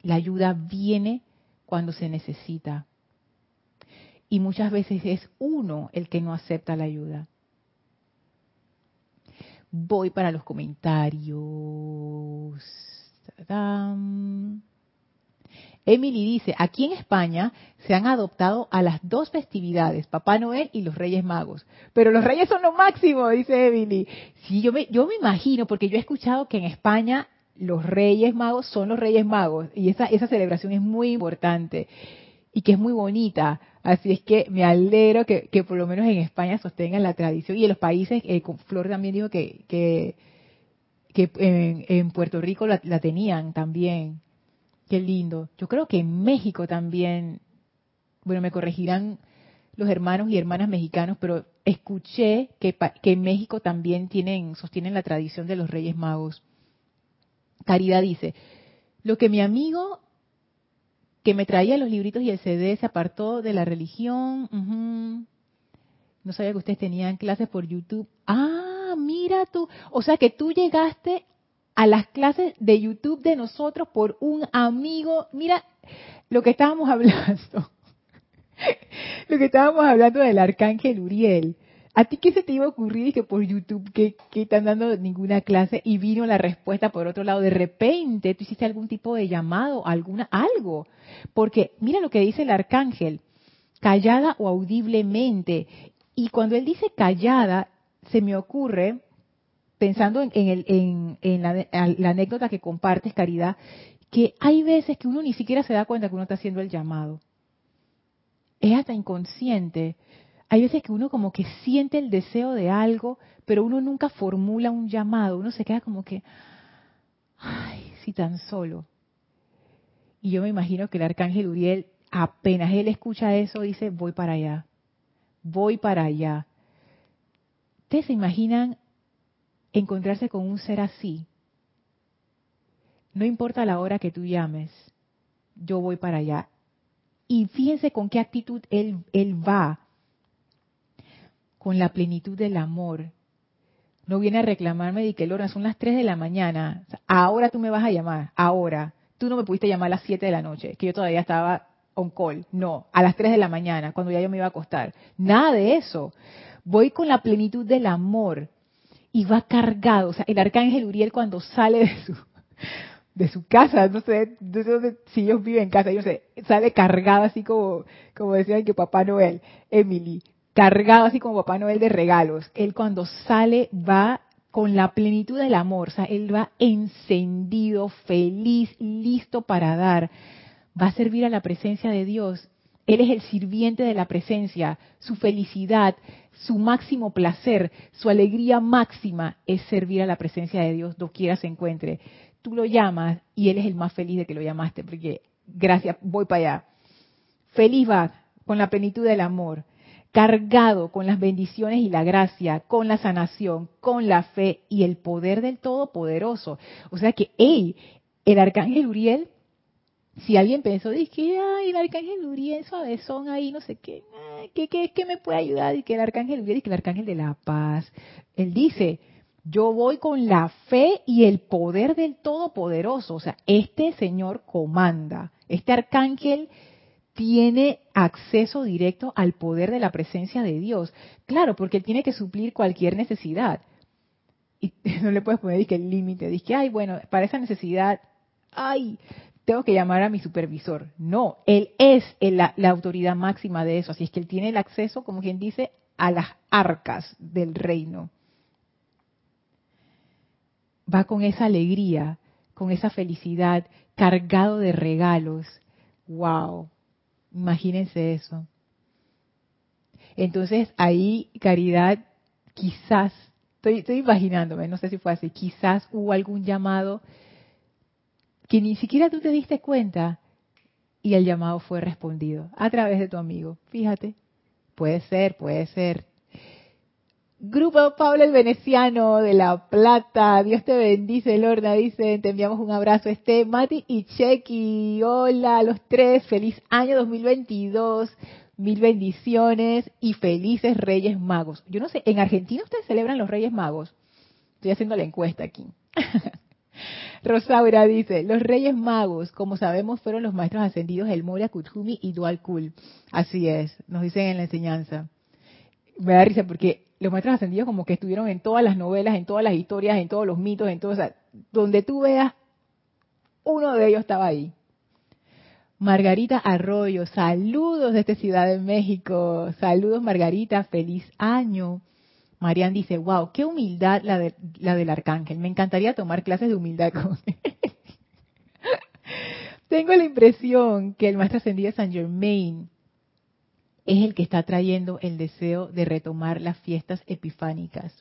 La ayuda viene cuando se necesita. Y muchas veces es uno el que no acepta la ayuda. Voy para los comentarios. Emily dice, aquí en España se han adoptado a las dos festividades, Papá Noel y los Reyes Magos. Pero los Reyes son lo máximo, dice Emily. Sí, yo me, yo me imagino, porque yo he escuchado que en España los Reyes Magos son los Reyes Magos y esa, esa celebración es muy importante y que es muy bonita. Así es que me alegro que, por lo menos en España sostengan la tradición y en los países, eh, Flor también dijo que, que, que en, Puerto Rico la tenían también. Qué lindo. Yo creo que en México también, bueno, me corregirán los hermanos y hermanas mexicanos, pero escuché que, que en México también tienen, sostienen la tradición de los Reyes Magos. Caridad dice, lo que mi amigo que me traía los libritos y el CD se apartó de la religión. No sabía que ustedes tenían clases por YouTube. Ah, mira tú. O sea que tú llegaste a las clases de YouTube de nosotros por un amigo. Mira lo que estábamos [laughs] hablando. lo que estábamos hablando del arcángel Uriel. ¿A ti qué se te iba a ocurrir que por YouTube que, que están dando ninguna clase y vino la respuesta por otro lado? De repente tú hiciste algún tipo de llamado, alguna, algo. Porque mira lo que dice el arcángel, callada o audiblemente. Y cuando él dice callada, se me ocurre, pensando en, la, la anécdota que compartes, Caridad, que hay veces que uno ni siquiera se da cuenta que uno está haciendo el llamado. Es hasta inconsciente hay veces que uno como que siente el deseo de algo, pero uno nunca formula un llamado, uno se queda como que, ay, si tan solo. Y yo me imagino que el arcángel Uriel, apenas él escucha eso, dice, voy para allá, voy para allá. ¿Ustedes se imaginan encontrarse con un ser así? No importa la hora que tú llames, yo voy para allá. Y fíjense con qué actitud él, él va con la plenitud del amor. No viene a reclamarme de que Lorna son las 3 de la mañana. ahora tú me vas a llamar, ahora. Tú no me pudiste llamar a las 7 de la noche, que yo todavía estaba on call. No, a las 3 de la mañana, cuando ya yo me iba a acostar. Nada de eso. Voy con la plenitud del amor y va cargado. O sea, el arcángel Uriel cuando sale de su, de su casa, no sé, si ellos viven en casa, yo no sé, sale cargado así como, como decían que Papá Noel, Emily, cargado así como Papá Noel de regalos. Él cuando sale va con la plenitud del amor, o sea, él va encendido, feliz, listo para dar. Va a servir a la presencia de Dios. Él es el sirviente de la presencia. Su felicidad, su máximo placer, su alegría máxima es servir a la presencia de Dios doquiera se encuentre. Tú lo llamas y él es el más feliz de que lo llamaste, porque gracias, voy para allá. Feliz va con la plenitud del amor cargado con las bendiciones y la gracia, con la sanación, con la fe y el poder del Todopoderoso. O sea que, hey, el arcángel Uriel, si alguien pensó, dije, ay, el arcángel Uriel suavezón ahí, no sé qué, ¿qué, qué, qué me puede ayudar? Y que el arcángel Uriel y que el arcángel de la paz. Él dice, yo voy con la fe y el poder del Todopoderoso. O sea, este Señor comanda. Este arcángel tiene acceso directo al poder de la presencia de Dios. Claro, porque él tiene que suplir cualquier necesidad. Y [laughs] no le puedes poner que el límite, dice, ay, bueno, para esa necesidad, ay, tengo que llamar a mi supervisor. No, él es la, autoridad máxima de eso. Así es que él tiene el acceso, como quien dice, a las arcas del reino. Va con esa alegría, con esa felicidad, cargado de regalos. ¡Wow! Imagínense eso. Entonces ahí, Caridad, quizás, estoy imaginándome, no sé si fue así, quizás hubo algún llamado que ni siquiera tú te diste cuenta y el llamado fue respondido a través de tu amigo. Fíjate, puede ser, puede ser. Grupo Pablo el Veneciano de La Plata, Dios te bendice, Lorna, dice, te enviamos un abrazo, este Mati y Chequi, hola a los tres, feliz año 2022, mil bendiciones y felices Reyes Magos. Yo no sé, ¿en Argentina ustedes celebran los Reyes Magos? Estoy haciendo la encuesta aquí. [laughs] Rosaura dice, los Reyes Magos, como sabemos, fueron los maestros ascendidos El Moria Kuthumi y Dual Kul. Así es, nos dicen en la enseñanza. Me da risa porque los maestros ascendidos como que estuvieron en todas las novelas, en todas las historias, en todos los mitos, en todo, donde tú veas, uno de ellos estaba ahí. Margarita Arroyo, saludos desde Ciudad de México, saludos Margarita, feliz año. Marian dice, wow, qué humildad la, de, la del arcángel, me encantaría tomar clases de humildad con él. [laughs] Tengo la impresión que el maestro ascendido San Germain es el que está trayendo el deseo de retomar las fiestas epifánicas.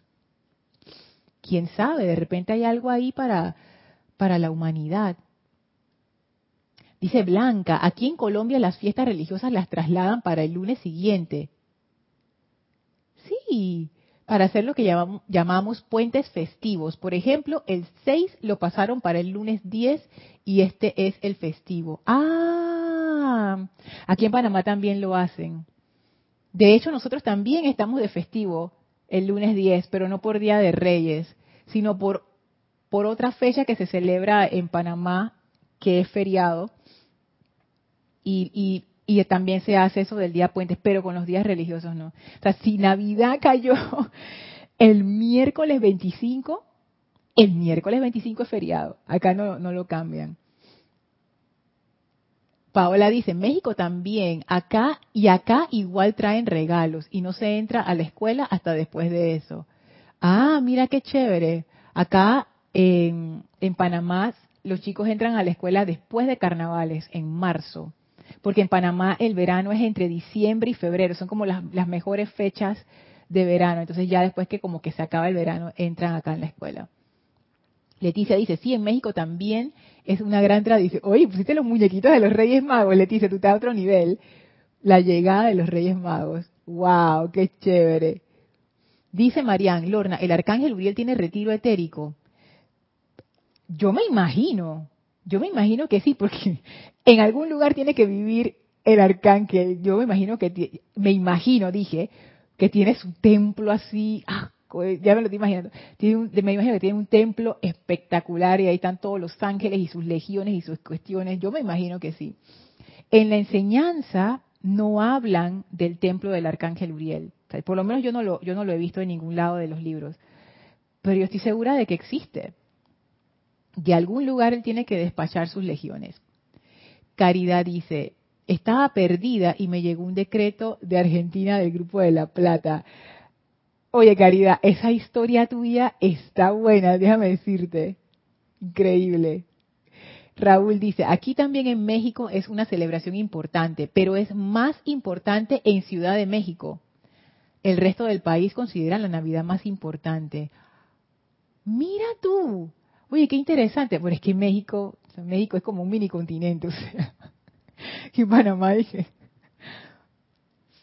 ¿Quién sabe? De repente hay algo ahí para, para la humanidad. Dice Blanca, aquí en Colombia las fiestas religiosas las trasladan para el lunes siguiente. Sí, para hacer lo que llamamos, llamamos, puentes festivos. Por ejemplo, el 6 lo pasaron para el lunes 10 y este es el festivo. Ah, aquí en Panamá también lo hacen. De hecho, nosotros también estamos de festivo el lunes 10, pero no por Día de Reyes, sino por, por otra fecha que se celebra en Panamá, que es feriado, y, y, y también se hace eso del Día Puentes, pero con los días religiosos no. O sea, si Navidad cayó [laughs] el miércoles 25, el miércoles 25 es feriado, acá no, no lo cambian. Paola dice, México también, acá y acá igual traen regalos y no se entra a la escuela hasta después de eso. Ah, mira qué chévere. Acá en, en Panamá los chicos entran a la escuela después de carnavales, en marzo, porque en Panamá el verano es entre diciembre y febrero, son como las, mejores fechas de verano, entonces ya después que como que se acaba el verano entran acá en la escuela. Leticia dice, sí, en México también es una gran tradición. Oye, pusiste los muñequitos de los Reyes Magos, Leticia, tú estás a otro nivel. La llegada de los Reyes Magos. ¡Wow! ¡Qué chévere! Dice Marian, Lorna, ¿el arcángel Uriel tiene retiro etérico? Yo me imagino, yo me imagino que sí, porque [laughs] en algún lugar tiene que vivir el arcángel. Yo me imagino que, me imagino, dije, que tiene su templo así, ah, ya me lo estoy imaginando, tiene me imagino que tiene un templo espectacular y ahí están todos los ángeles y sus legiones y sus cuestiones, yo me imagino que sí. En la enseñanza no hablan del templo del arcángel Uriel, por lo menos yo no lo, yo no lo he visto en ningún lado de los libros, pero yo estoy segura de que existe. De algún lugar él tiene que despachar sus legiones. Caridad dice, estaba perdida y me llegó un decreto de Argentina del Grupo de la Plata. Oye, Caridad, esa historia tuya está buena, déjame decirte. Increíble. Raúl dice, aquí también en México es una celebración importante, pero es más importante en Ciudad de México. El resto del país considera la Navidad más importante. Mira tú. Oye, qué interesante. Pero es que México, México es como un mini continente, o sea. [laughs] Y Panamá dije,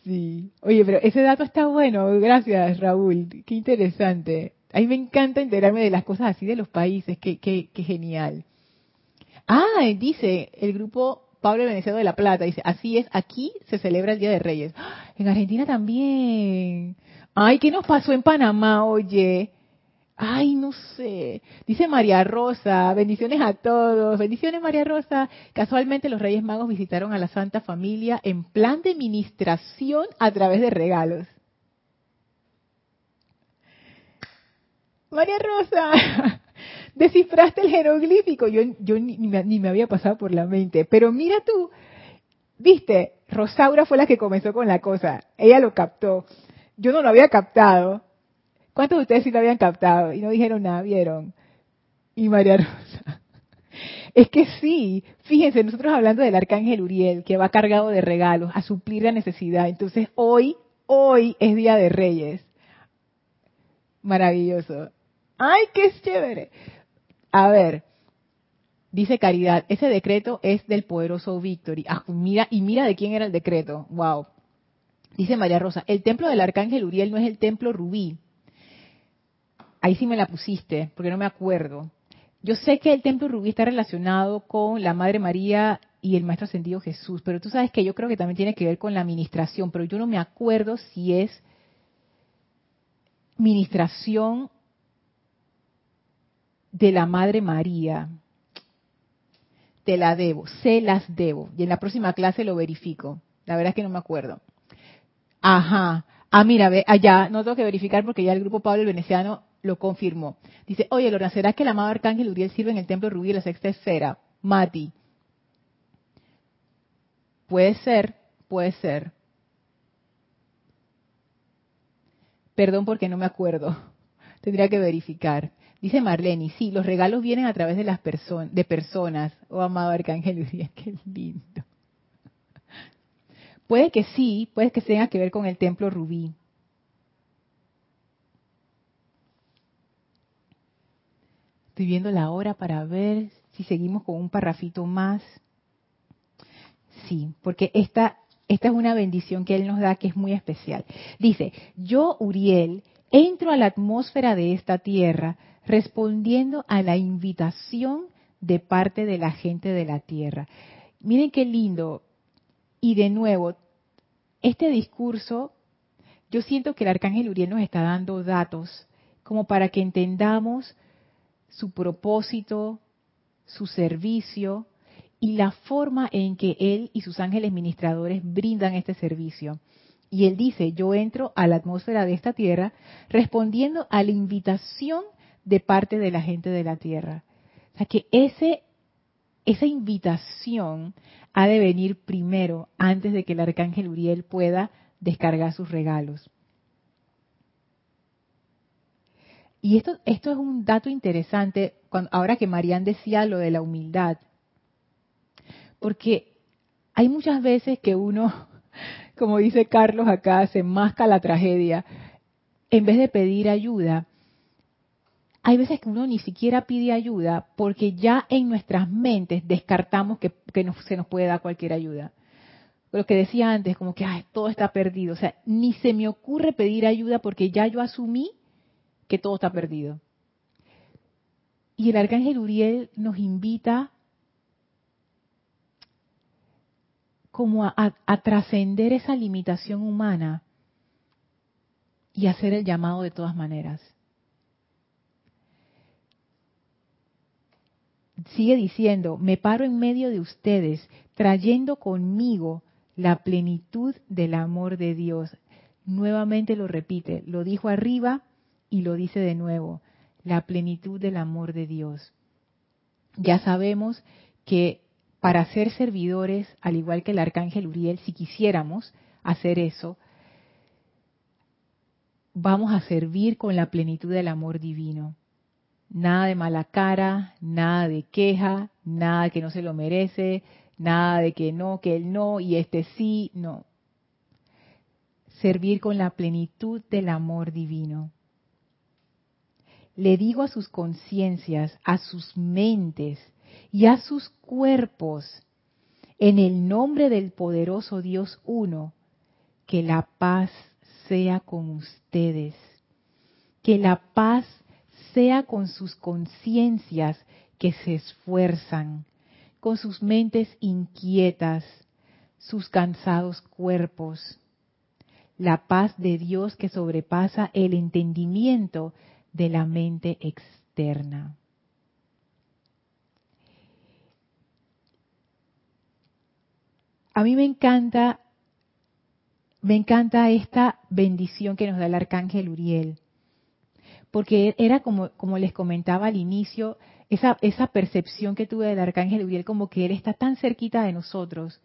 Sí. Oye, pero ese dato está bueno. Gracias, Raúl. Qué interesante. A mí me encanta enterarme de las cosas así de los países. Qué, qué, qué genial. Ah, dice el grupo Pablo Veneciano de la Plata. Dice, así es, aquí se celebra el Día de Reyes. ¡Ah! En Argentina también. Ay, ¿qué nos pasó en Panamá, oye? Ay, no sé. Dice María Rosa, bendiciones a todos. Bendiciones María Rosa. Casualmente los Reyes Magos visitaron a la Santa Familia en plan de ministración a través de regalos. María Rosa, [laughs] descifraste el jeroglífico. Yo, ni, me había pasado por la mente. Pero mira tú, viste, Rosaura fue la que comenzó con la cosa. Ella lo captó. Yo no lo había captado ¿Cuántos de ustedes sí lo habían captado y no dijeron nada, vieron? Y María Rosa. [laughs] Es que sí, fíjense, nosotros hablando del arcángel Uriel, que va cargado de regalos a suplir la necesidad. Entonces hoy, hoy es Día de Reyes. Maravilloso. ¡Ay, qué chévere! A ver, dice Caridad, ese decreto es del poderoso Victory. Ah, mira, y mira de quién era el decreto. Wow. Dice María Rosa, el templo del arcángel Uriel no es el templo rubí, ahí sí me la pusiste, porque no me acuerdo. Yo sé que el templo rubí está relacionado con la Madre María y el Maestro Ascendido Jesús, pero tú sabes que yo creo que también tiene que ver con la administración, pero yo no me acuerdo si es ministración de la Madre María. Te la debo, se las debo. Y en la próxima clase lo verifico. La verdad es que no me acuerdo. Ajá. Ah, mira, ve, allá no tengo que verificar porque ya el grupo Pablo el Veneciano lo confirmó. Dice, oye, Lorna, ¿será que el amado Arcángel Uriel sirve en el templo rubí de la sexta esfera? Mati. Puede ser, puede ser. Perdón porque no me acuerdo. [laughs] Tendría que verificar. Dice Marlene, sí, los regalos vienen a través de las personas, de personas. Oh, amado Arcángel Uriel, [laughs] qué lindo. [laughs] Puede que sí, puede que tenga que ver con el templo rubí. Estoy viendo la hora para ver si seguimos con un parrafito más. Sí, porque esta, esta es una bendición que Él nos da que es muy especial. Dice, yo, Uriel, entro a la atmósfera de esta tierra respondiendo a la invitación de parte de la gente de la tierra. Miren qué lindo. Y de nuevo, este discurso yo siento que el arcángel Uriel nos está dando datos como para que entendamos su propósito, su servicio y la forma en que él y sus ángeles ministradores brindan este servicio. Y él dice, yo entro a la atmósfera de esta tierra respondiendo a la invitación de parte de la gente de la tierra. O sea que ese, esa invitación ha de venir primero antes de que el arcángel Uriel pueda descargar sus regalos. Y esto, esto es un dato interesante, ahora que Marían decía lo de la humildad, porque hay muchas veces que uno, [laughs] como dice Carlos acá, se masca la tragedia, en vez de pedir ayuda. Hay veces que uno ni siquiera pide ayuda porque ya en nuestras mentes descartamos que, se nos puede dar cualquier ayuda lo que decía antes, como que todo está perdido. O sea, ni se me ocurre pedir ayuda porque ya yo asumí que todo está perdido. Y el arcángel Uriel nos invita como a, a trascender esa limitación humana y hacer el llamado de todas maneras. Sigue diciendo, me paro en medio de ustedes, trayendo conmigo la plenitud del amor de Dios. Nuevamente lo repite, lo dijo arriba, y lo dice de nuevo, la plenitud del amor de Dios. Ya sabemos que para ser servidores, al igual que el arcángel Uriel, si quisiéramos hacer eso, vamos a servir con la plenitud del amor divino. Nada de mala cara, nada de queja, nada que no se lo merece, nada de que no, que él no y este sí, no. Servir con la plenitud del amor divino le digo a sus conciencias, a sus mentes y a sus cuerpos, en el nombre del poderoso Dios uno, que la paz sea con ustedes, que la paz sea con sus conciencias que se esfuerzan, con sus mentes inquietas, sus cansados cuerpos. La paz de Dios que sobrepasa el entendimiento de la mente externa. A mí me encanta, me encanta esta bendición que nos da el arcángel Uriel, porque era como, como les comentaba al inicio, esa, esa percepción que tuve del arcángel Uriel, como que él está tan cerquita de nosotros.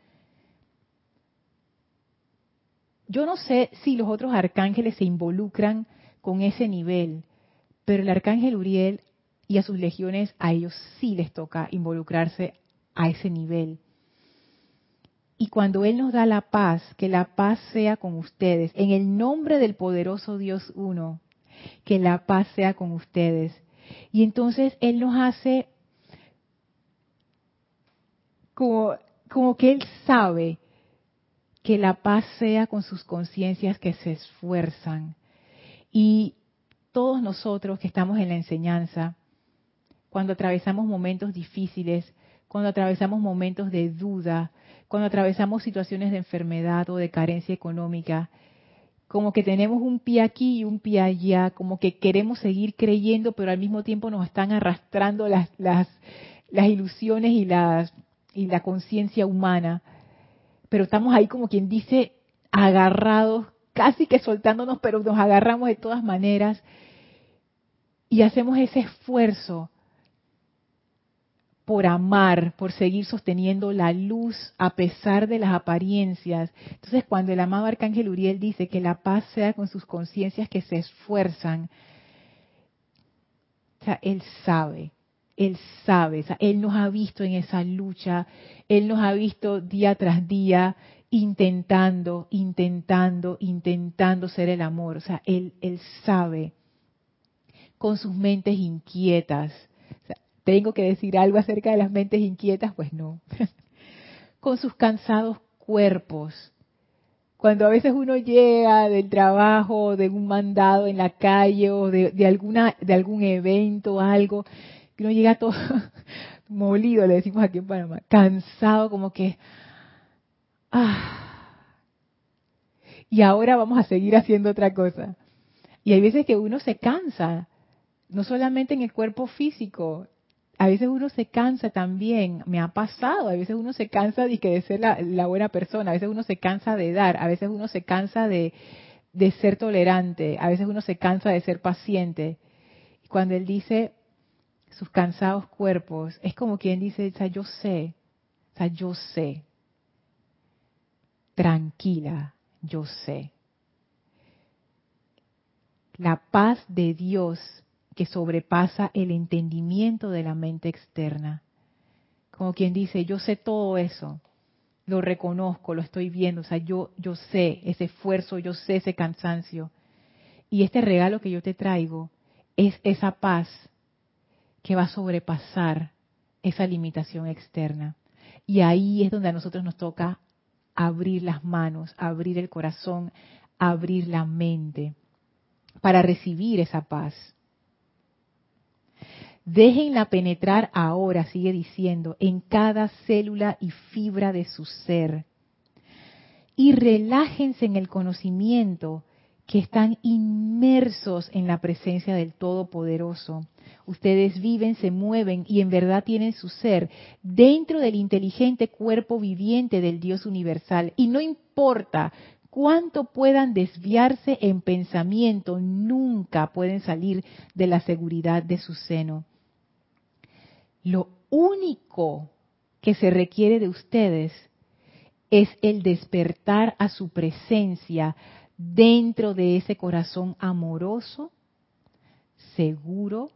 Yo no sé si los otros arcángeles se involucran con ese nivel, pero el arcángel Uriel y a sus legiones, a ellos sí les toca involucrarse a ese nivel. Y cuando Él nos da la paz, que la paz sea con ustedes, en el nombre del poderoso Dios uno, que la paz sea con ustedes. Y entonces Él nos hace como, como que Él sabe que la paz sea con sus conciencias que se esfuerzan. Y todos nosotros que estamos en la enseñanza, cuando atravesamos momentos difíciles, cuando atravesamos momentos de duda, cuando atravesamos situaciones de enfermedad o de carencia económica, como que tenemos un pie aquí y un pie allá, como que queremos seguir creyendo, pero al mismo tiempo nos están arrastrando las, ilusiones y, y la conciencia humana. Pero estamos ahí como quien dice, agarrados casi que soltándonos, pero nos agarramos de todas maneras y hacemos ese esfuerzo por amar, por seguir sosteniendo la luz a pesar de las apariencias. Entonces, cuando el amado Arcángel Uriel dice que la paz sea con sus conciencias que se esfuerzan, él sabe, él sabe, él nos ha visto en esa lucha, él nos ha visto día tras día intentando, intentando, intentando ser el amor. O sea, él, él sabe con sus mentes inquietas. ¿Tengo que decir algo acerca de las mentes inquietas? Pues no. [laughs] con sus cansados cuerpos. Cuando a veces uno llega del trabajo, de un mandado en la calle o de, de alguna, de algún evento o algo, uno llega todo [laughs] molido, le decimos aquí en Panamá, cansado, como que, Ah. y ahora vamos a seguir haciendo otra cosa. Y hay veces que uno se cansa, no solamente en el cuerpo físico, a veces uno se cansa también, me ha pasado, a veces uno se cansa de, que ser la, buena persona, a veces uno se cansa de dar, a veces uno se cansa de, de ser tolerante, a veces uno se cansa de ser paciente. Y cuando él dice sus cansados cuerpos, es como quien dice, o sea, yo sé, o sea, yo sé, tranquila, yo sé. La paz de Dios que sobrepasa el entendimiento de la mente externa. Como quien dice, yo sé todo eso, lo reconozco, lo estoy viendo, o sea, yo, yo sé ese esfuerzo, yo sé ese cansancio. Y este regalo que yo te traigo es esa paz que va a sobrepasar esa limitación externa. Y ahí es donde a nosotros nos toca abrir las manos, abrir el corazón, abrir la mente para recibir esa paz. Déjenla penetrar ahora, sigue diciendo, en cada célula y fibra de su ser. Y relájense en el conocimiento que están inmersos en la presencia del Todopoderoso. Ustedes viven, se mueven y en verdad tienen su ser dentro del inteligente cuerpo viviente del Dios universal. Y no importa cuánto puedan desviarse en pensamiento, nunca pueden salir de la seguridad de su seno. Lo único que se requiere de ustedes es el despertar a su presencia dentro de ese corazón amoroso, seguro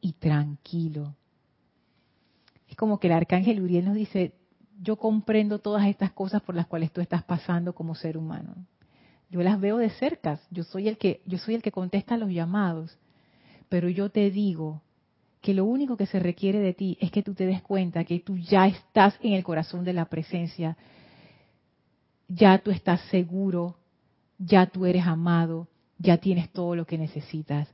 y tranquilo. Es como que el arcángel Uriel nos dice, yo comprendo todas estas cosas por las cuales tú estás pasando como ser humano. Yo las veo de cerca, yo soy el que yo soy el que contesta los llamados, pero yo te digo que lo único que se requiere de ti es que tú te des cuenta que tú ya estás en el corazón de la presencia, ya tú estás seguro ya tú eres amado, ya tienes todo lo que necesitas.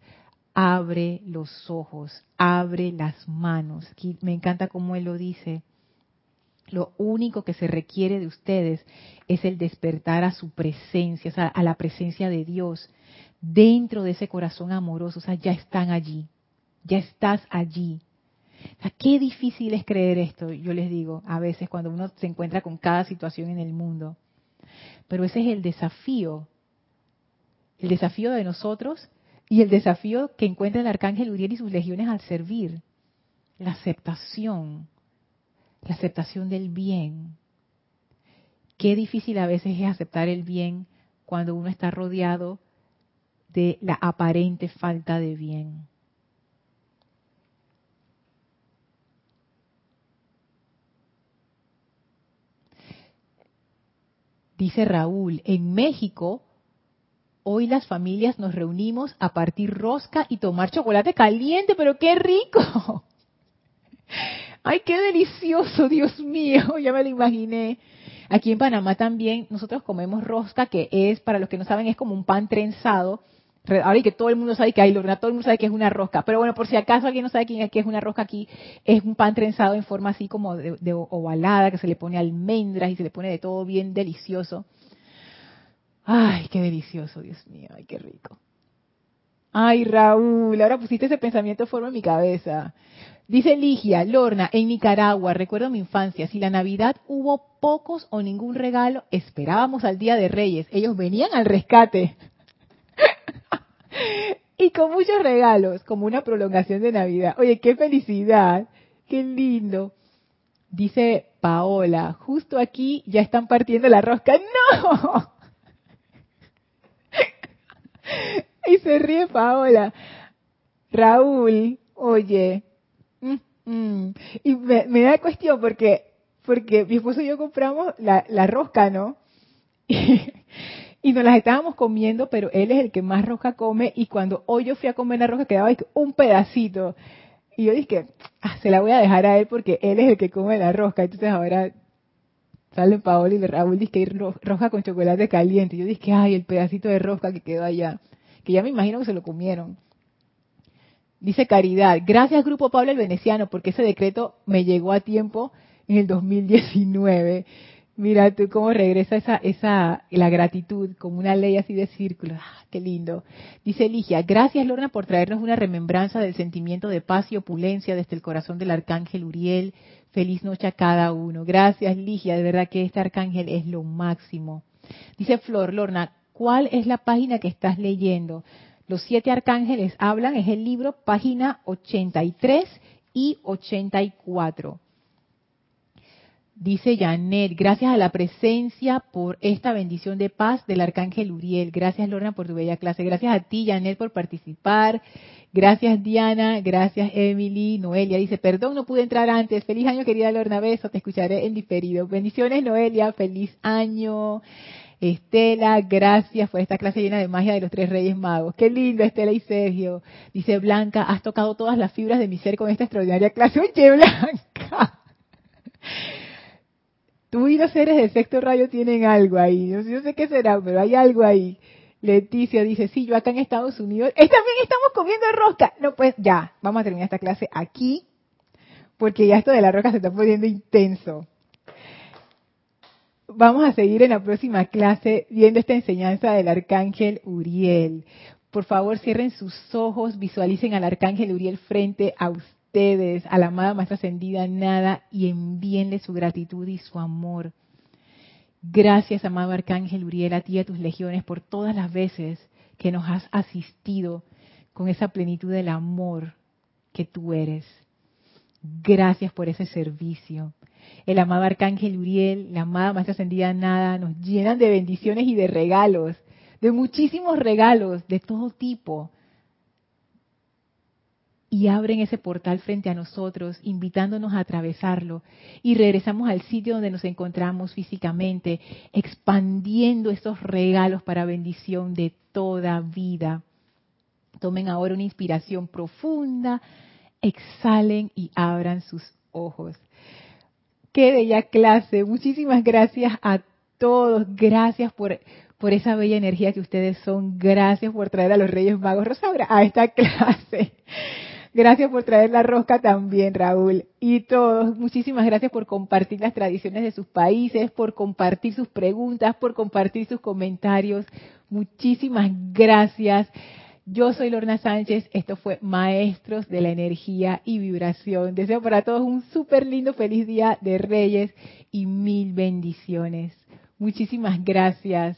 Abre los ojos, abre las manos. Me encanta cómo él lo dice. Lo único que se requiere de ustedes es el despertar a su presencia, a la presencia de Dios dentro de ese corazón amoroso. O sea, ya están allí, ya estás allí. Qué difícil es creer esto, yo les digo, a veces cuando uno se encuentra con cada situación en el mundo. Pero ese es el desafío el desafío de nosotros y el desafío que encuentra el arcángel Uriel y sus legiones al servir. La aceptación, la aceptación del bien. Qué difícil a veces es aceptar el bien cuando uno está rodeado de la aparente falta de bien. Dice Raúl, en México hoy las familias nos reunimos a partir rosca y tomar chocolate caliente, pero qué rico. Ay, qué delicioso, Dios mío, [laughs] ya me lo imaginé. Aquí en Panamá también nosotros comemos rosca, que es, para los que no saben, es como un pan trenzado. Ahora que todo el mundo sabe que hay todo el mundo sabe que es una rosca. Pero bueno, por si acaso alguien no sabe qué es una rosca aquí, es un pan trenzado en forma así como de, de ovalada, que se le pone almendras y se le pone de todo bien delicioso. Ay, qué delicioso, Dios mío, ay, qué rico. Ay, Raúl, ahora pusiste ese pensamiento forma en mi cabeza. Dice Ligia, Lorna, en Nicaragua, recuerdo mi infancia, si la Navidad hubo pocos o ningún regalo, esperábamos al Día de Reyes. Ellos venían al rescate. [laughs] y con muchos regalos, como una prolongación de Navidad. Oye, qué felicidad, qué lindo. Dice Paola, justo aquí ya están partiendo la rosca. [laughs] ¡No! [laughs] y se ríe Paola. Raúl, oye, mm, mm. y me, da cuestión porque porque mi esposo y yo compramos la, la rosca, ¿no? [laughs] Y, nos las estábamos comiendo, pero él es el que más rosca come y cuando hoy yo fui a comer la rosca quedaba un pedacito. Y yo dije, ah, se la voy a dejar a él porque él es el que come la rosca. Entonces ahora sale Paola y Raúl dice que rosca con chocolate caliente. Yo dije, ay, el pedacito de rosca que quedó allá que ya me imagino que se lo comieron. Dice Caridad, gracias Grupo Pablo el Veneciano, porque ese decreto me llegó a tiempo en el 2019. Mira tú cómo regresa esa, esa, la gratitud como una ley así de círculo. Ah, qué lindo. Dice Ligia, gracias Lorna por traernos una remembranza del sentimiento de paz y opulencia desde el corazón del arcángel Uriel. Feliz noche a cada uno. Gracias Ligia, de verdad que este arcángel es lo máximo. Dice Flor, Lorna, ¿cuál es la página que estás leyendo? Los siete arcángeles hablan, es el libro, página 83 y 84. Dice Janet, gracias a la presencia por esta bendición de paz del Arcángel Uriel. Gracias Lorna por tu bella clase. Gracias a ti Janet por participar. Gracias Diana, gracias Emily, Noelia. Dice, perdón, no pude entrar antes. Feliz año querida Lorna Beso, te escucharé en diferido. Bendiciones Noelia, feliz año. Estela, gracias por esta clase llena de magia de los tres reyes magos. Qué lindo, Estela y Sergio. Dice Blanca, has tocado todas las fibras de mi ser con esta extraordinaria clase. Oye, Blanca. Tú y los seres de sexto rayo tienen algo ahí. Yo, sé qué será, pero hay algo ahí. Leticia dice, sí, yo acá en Estados Unidos, también estamos comiendo rosca. No, pues ya, vamos a terminar esta clase aquí, porque ya esto de la roca se está poniendo intenso. Vamos a seguir en la próxima clase viendo esta enseñanza del arcángel Uriel. Por favor, cierren sus ojos, visualicen al arcángel Uriel frente a ustedes a la amada ascendida, nada, y envíenle su gratitud y su amor. Gracias, amado Arcángel Uriel, a ti y a tus legiones por todas las veces que nos has asistido con esa plenitud del amor que tú eres. Gracias por ese servicio. El amado Arcángel Uriel, la amada más ascendida Nada, nos llenan de bendiciones y de regalos, de muchísimos regalos de todo tipo y abren ese portal frente a nosotros, invitándonos a atravesarlo. Y regresamos al sitio donde nos encontramos físicamente, expandiendo esos regalos para bendición de toda vida. Tomen ahora una inspiración profunda, exhalen y abran sus ojos. Qué bella clase. Muchísimas gracias a todos. Gracias por, por esa bella energía que ustedes son. Gracias por traer a los Reyes Magos Rosaura a esta [laughs] clase. Gracias por traer la rosca también, Raúl. Y todos, muchísimas gracias por compartir las tradiciones de sus países, por compartir sus preguntas, por compartir sus comentarios. Muchísimas gracias. Yo soy Lorna Sánchez, esto fue Maestros de la Energía y Vibración. Deseo para todos un súper lindo, feliz día de Reyes y mil bendiciones. Muchísimas gracias.